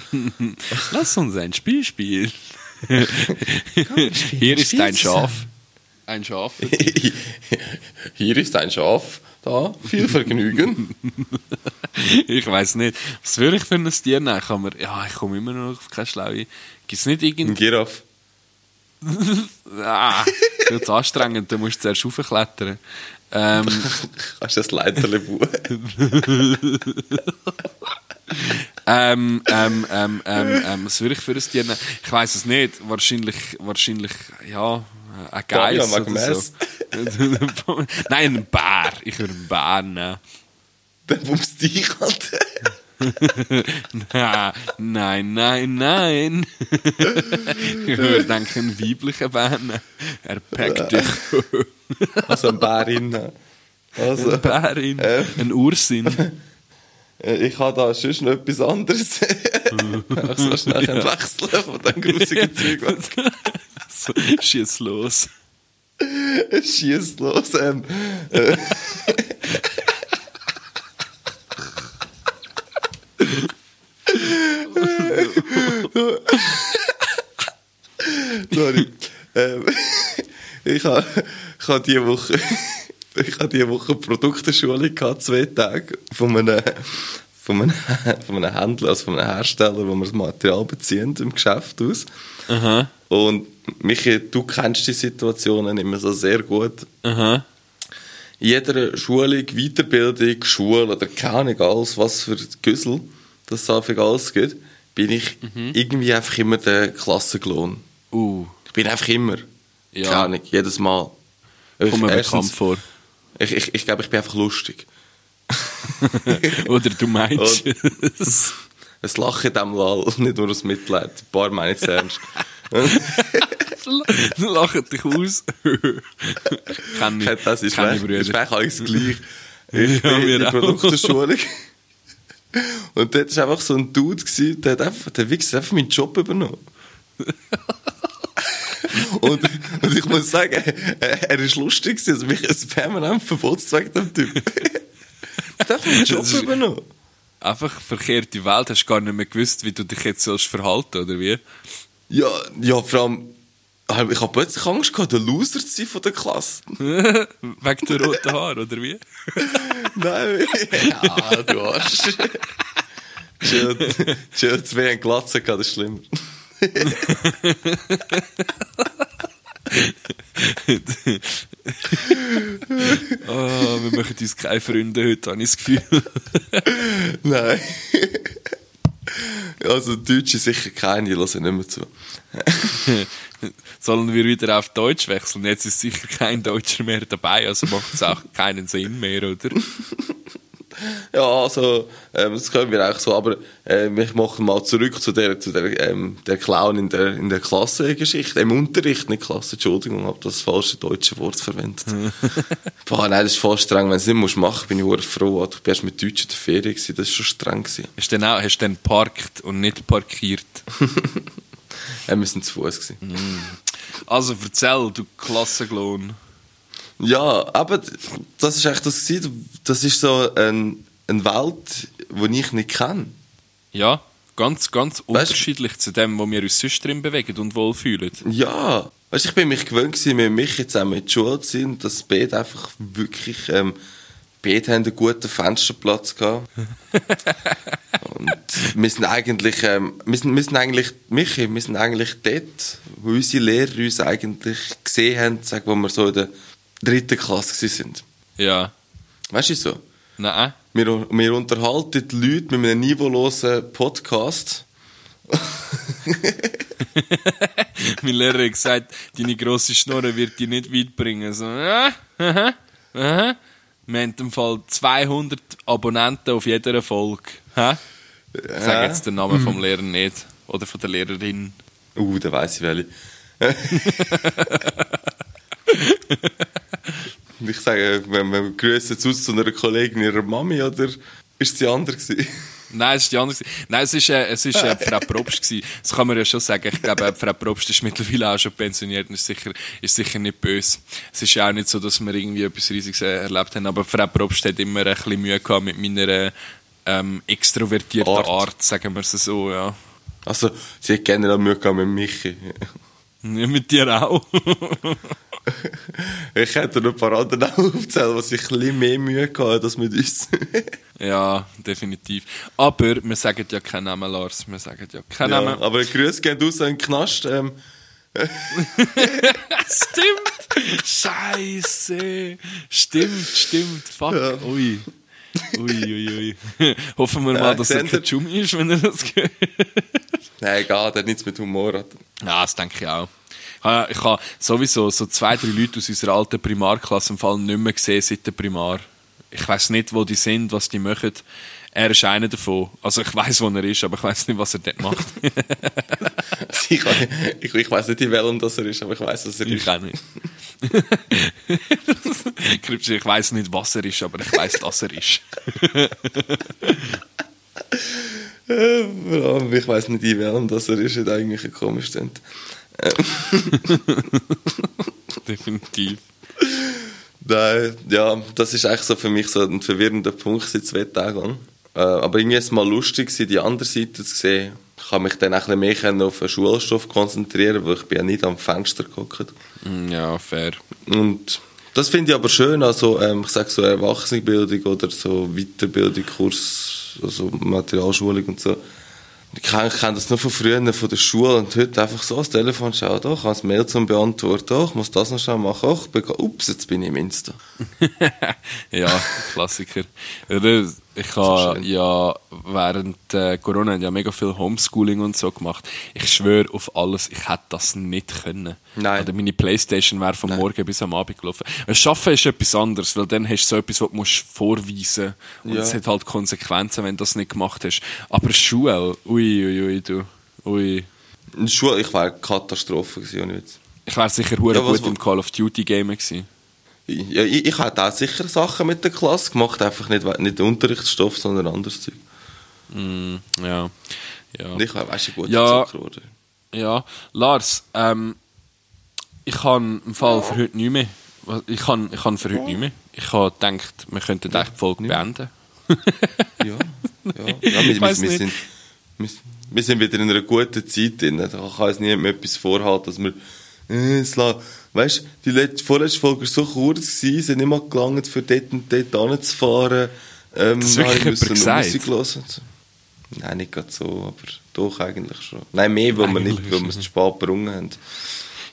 Lass uns ein Spiel spielen. Hier ist Spiel ein Schaf. Ein Schaf. Hier ist ein Schaf, da, viel Vergnügen. Ich weiß nicht. Was würde ich für ein Tier nehmen? Kann man, ja, ich komme immer noch auf keine Schlaue. Gibt es nicht Ein irgend... Giraffe. Ah, viel zu anstrengend, da musst du zuerst raufklettern. Ähm, Kannst du das Leiterli bauen? ähm, ähm, ähm, ähm, ähm, was würde ich für ein Tier nehmen? Ich weiß es nicht. Wahrscheinlich, wahrscheinlich, ja, ein Geiss Fabian oder so. Nein, ein Bär. Ich würde einen Bär nehmen. Dann bummst dich halt. Na, nein, nein, nein. ich würde denken, einen weiblichen Bär nehmen. Er packt dich. Also ein Bärin. Also, Eine Bärin. äh, Ein Ursinn. Äh, Ich habe da sonst noch etwas anderes. Ach so schnell Ja. wechseln von diesem grusigen Zeug. So, schieß los. Schießt los. Ähm, äh. Sorry. Ähm, ich habe ich ha diese Woche ich habe diese Woche Produkteschulung gehabt, zwei Tage von einem, von einem, von einem Händler, also von einem Hersteller, wo wir das Material beziehen im Geschäft aus. Aha, Und Michi, du kennst die Situationen immer so sehr gut. aha. In jeder Schulung, Weiterbildung, Schule oder keine Ahnung, alles, was für Güssel das für alles gibt, bin ich irgendwie einfach immer der Klassenlohn. Uh, Ich bin einfach immer. Ja. Keine Ahnung, jedes Mal. Ich, komm mir bekannt vor. Ich, ich, ich glaube, ich bin einfach lustig. Oder du meinst es. Es Lachen diesem Lall, nicht nur aus Mitleid. Ein paar meine ich es ernst. Lachen dich aus. Kenn ich. das ist eigentlich alles gleich. Ich Ja, bin in der auch. Produkteschulung. Und dort war einfach so ein Dude, gewesen, der hat einfach, der Wichser einfach meinen Job übernommen. und, und ich muss sagen, er, er ist lustig gewesen, also mich ist permanent Verbotszweck dem Typ. der hat einfach meinen Job ist- übernommen. Einfach verkehrte Welt, hast gar nicht mehr gewusst, wie du dich jetzt sollst verhalten, oder wie? Ja, ja, vor allem, ich habe plötzlich Angst gehabt, der Loser zu sein von der Klasse. Wegen der roten Haare, oder wie? Nein, ja, du hast. Chill, zwei haben Glatze gehabt, das ist schlimmer. Oh, wir machen uns keine Freunde heute, habe ich das Gefühl. Nein. Also, Deutsche sicher keine, die hören nicht mehr zu. Sollen wir wieder auf Deutsch wechseln? Jetzt ist sicher kein Deutscher mehr dabei, also macht es auch keinen Sinn mehr, oder? Ja, also, ähm, das können wir auch so, aber ähm, ich mache mal zurück zu der, zu der, ähm, der Clown in der, in der Klassengeschichte, im Unterricht, nicht Klasse, Entschuldigung, ich habe das falsche deutsche Wort verwendet. Boah, nein, das ist voll streng, wenn du es nicht musst machen, bin ich sehr froh, du bist mit Deutsch in der Ferien gewesen, das ist schon streng gewesen. Hast du dann auch, hast du dann parkt und nicht parkiert? Ja, wir sind zu Fuß gewesen. Also erzähl, du Klassenklon. Ja, aber das ist echt das gewesen. Das ist so ein, eine Welt, die ich nicht kenne. Ja, ganz, ganz unterschiedlich zu dem, wo wir uns sonst drin bewegen und wohlfühlen. Ja, Weißt ich bin mich gewöhnt gewesen, mit Michi zusammen in die Schule zu sein, dass beide einfach wirklich, ähm, beide haben einen guten Fensterplatz gehabt. und wir sind eigentlich, ähm, wir sind, wir sind eigentlich, Michi, wir sind eigentlich dort, wo unsere Lehrer uns eigentlich gesehen haben, sagen, wo wir so in der dritten Klasse sind. Ja. Weißt du so? Nein. Wir, wir unterhalten die Leute mit einem niveaulosen Podcast. mein Lehrer hat gesagt, deine grosse Schnurre wird dich nicht weit bringen. So, ja, aha, aha. Wir haben im Fall 200 Abonnenten auf jeder Folge. Hä? Ich sage jetzt den Namen vom Lehrer nicht. Oder von der Lehrerin. Uh, da weiss ich welche. ich sage, wenn wir grüßen zu zu einer Kollegin ihrer Mami, oder ist sie anders gewesen? Nein, es ist die andere. Nein, es ist, äh, es ist äh, Frau Probst gewesen. Das kann man ja schon sagen. Ich glaube, äh, Frau Probst ist mittlerweile auch schon pensioniert und ist sicher, ist sicher nicht böse. Es ist ja auch nicht so, dass wir irgendwie etwas Riesiges äh, erlebt haben, aber Frau Probst hat immer ein bisschen Mühe gehabt mit meiner ähm, extrovertierten Art. Art, sagen wir es so, ja. Also, sie hat generell Mühe gehabt mit Michi. Ja, mit dir auch. ich hätte noch ein paar andere aufzählen, was ich ein bisschen mehr Mühe gehabt als mit uns. ja, definitiv. Aber wir sagen ja keinen Namen, Lars. Wir sagen ja keinen ja, Namen. Aber Grüße gehen aus an den Knast. Ähm. stimmt! Scheiße! Stimmt, stimmt. Fuck. Ja. Ui. Ui, ui, ui. Hoffen wir mal, dass er kein Jumi ist, wenn er das gehört. Nein, egal, der hat nichts mit Humor. Ja, das denke ich auch. Ich habe sowieso so zwei, drei Leute aus unserer alten Primarklasse im Fall nicht mehr gesehen seit der Primar. Ich weiß nicht, wo die sind, was die machen. Er ist einer davon. Also ich weiß, wo er ist, aber ich weiß nicht, was er dort macht. ich, ich, ich weiß nicht, in welchem das er ist, aber ich weiß, was er ich ist. Ich auch nicht. ich weiß nicht, was er ist, aber ich weiß, dass er ist. ich weiß nicht, in welchem das er ist, hat eigentlich ein komisch sind. Definitiv. Nein, ja, das ist eigentlich so für mich so ein verwirrender Punkt seit zwei Tagen. Äh, aber irgendwie ist es mal lustig, die andere Seite zu sehen. Ich kann mich dann ein bisschen mehr auf den Schulstoff konzentrieren, weil ich bin ja nicht am Fenster geguckt. Mm, ja, fair. Und das finde ich aber schön, also ähm, ich sage so Erwachsenenbildung oder so Weiterbildung, Kurs, also Materialschulung und so ich kenne, das nur von früher, von der Schule und heute einfach so das Telefon schauen, doch, habe ein Mail zum Beantworten, doch, muss das noch schnell machen, doch, ups, jetzt bin ich im Insta. ja, Klassiker. Ich habe ja während äh, Corona ja mega viel Homeschooling und so gemacht. Ich schwöre auf alles, ich hätte das nicht können. Nein. Oder meine Playstation wäre von Nein. Morgen bis am Abend gelaufen. Schaffen ist etwas anderes, weil dann hast du so etwas, was du musst vorweisen musst. Und es hat halt Konsequenzen, wenn du das nicht gemacht hast. Aber Schule, ui, ui, ui, du. Ui. In Schule, ich wäre Katastrophe gewesen, Ich wäre sicher ja, gut im Call of Duty Game gewesen. Ja, ich, ich habe auch sicher Sachen mit der Klasse gemacht, einfach nicht, nicht Unterrichtsstoff, sondern anderes Zeug. Mm, ja. ja. Ich habe weißt du, gut ja, geworden. Ja, Lars, ähm, ich habe im Fall für heute nicht mehr. Ich habe ich kann für heute nicht mehr. Ich habe gedacht, wir könnten ja, die Folge beenden. ja, ja. ja wir, wir, wir, sind, wir, wir, sind wieder in einer guten Zeit drin. Da kann uns niemand etwas vorhalten, dass wir äh, weißt die letzte, vorletzte Folge war so kurz, gewesen, sind nicht mal gelangt, für dort und dort hinzufahren. Ähm, das ist wirklich Musik hören. Nein, nicht gerade so, aber doch eigentlich schon. Nein, mehr, weil wir nicht, weil wir es zu spät gebrungen haben.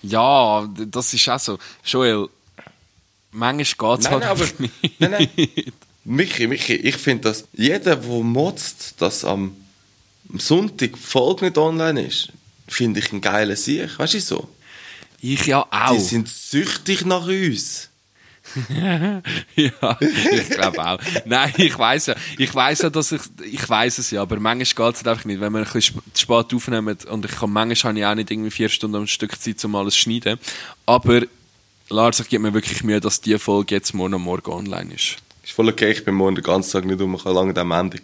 Ja, das ist auch so. Joel, manchmal geht es halt aber, nicht. Nein, nein. Michi, Michi, ich finde, dass jeder, der motzt, dass am Sonntag die Folge nicht online ist, finde ich einen geilen Sieg. Weißt du so? Ich ja auch. Die sind süchtig nach uns. ja, ich glaube auch. Nein, ich weiß ja, ich weiß ja, dass ich, ich weiß es ja, aber manchmal geht es einfach nicht, wenn wir ein bisschen spät aufnehmen und ich kann, manchmal habe ich auch nicht irgendwie vier Stunden am Stück Zeit, um alles zu schneiden. Aber Lars, ich gebe mir wirklich Mühe, dass diese Folge jetzt morgen und morgen online ist. Ist voll okay, ich bin morgen den ganzen Tag nicht um, ich habe lange am Ende.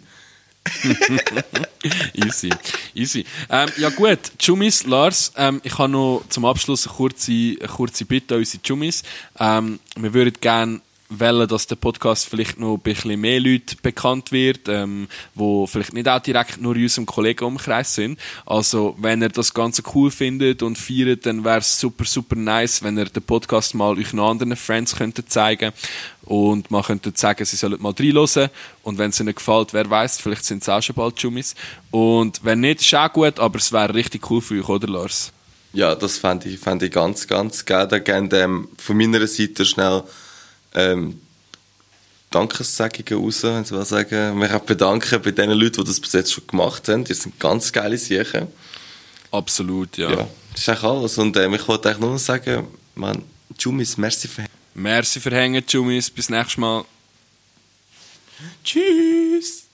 easy, easy. Ähm, ja gut, Jumis, Lars, ähm, ich habe noch zum Abschluss eine kurze, eine kurze Bitte an unsere Jumis. Ähm, wir würden gerne wollen, dass der Podcast vielleicht noch ein bisschen mehr Leute bekannt wird, ähm, wo vielleicht nicht auch direkt nur in unserem Kollegenumkreis sind. Also, wenn ihr das Ganze cool findet und feiert, dann wäre es super, super nice, wenn ihr den Podcast mal euch noch anderen Friends könntet zeigen und man könnte sagen, sie sollen mal reinhören und wenn es ihnen gefällt, wer weiß, vielleicht sind es auch schon bald Jummis. Und wenn nicht, ist auch gut, aber es wäre richtig cool für euch, oder Lars? Ja, das fände ich, fänd ich ganz, ganz geil. Da gerne ähm, von meiner Seite schnell ähm, Dankessagungen raus, wenn ich mal sagen. Mich auch bedanken bei den Leuten, die das bis jetzt schon gemacht haben. Die sind ganz geile Sachen. Absolut, ja. Ja, das ist eigentlich alles. Und ähm, ich wollte eigentlich nur noch sagen, man, Jumis, merci für Merci für Hängen, Jummis. Bis nächstes Mal. Tschüss!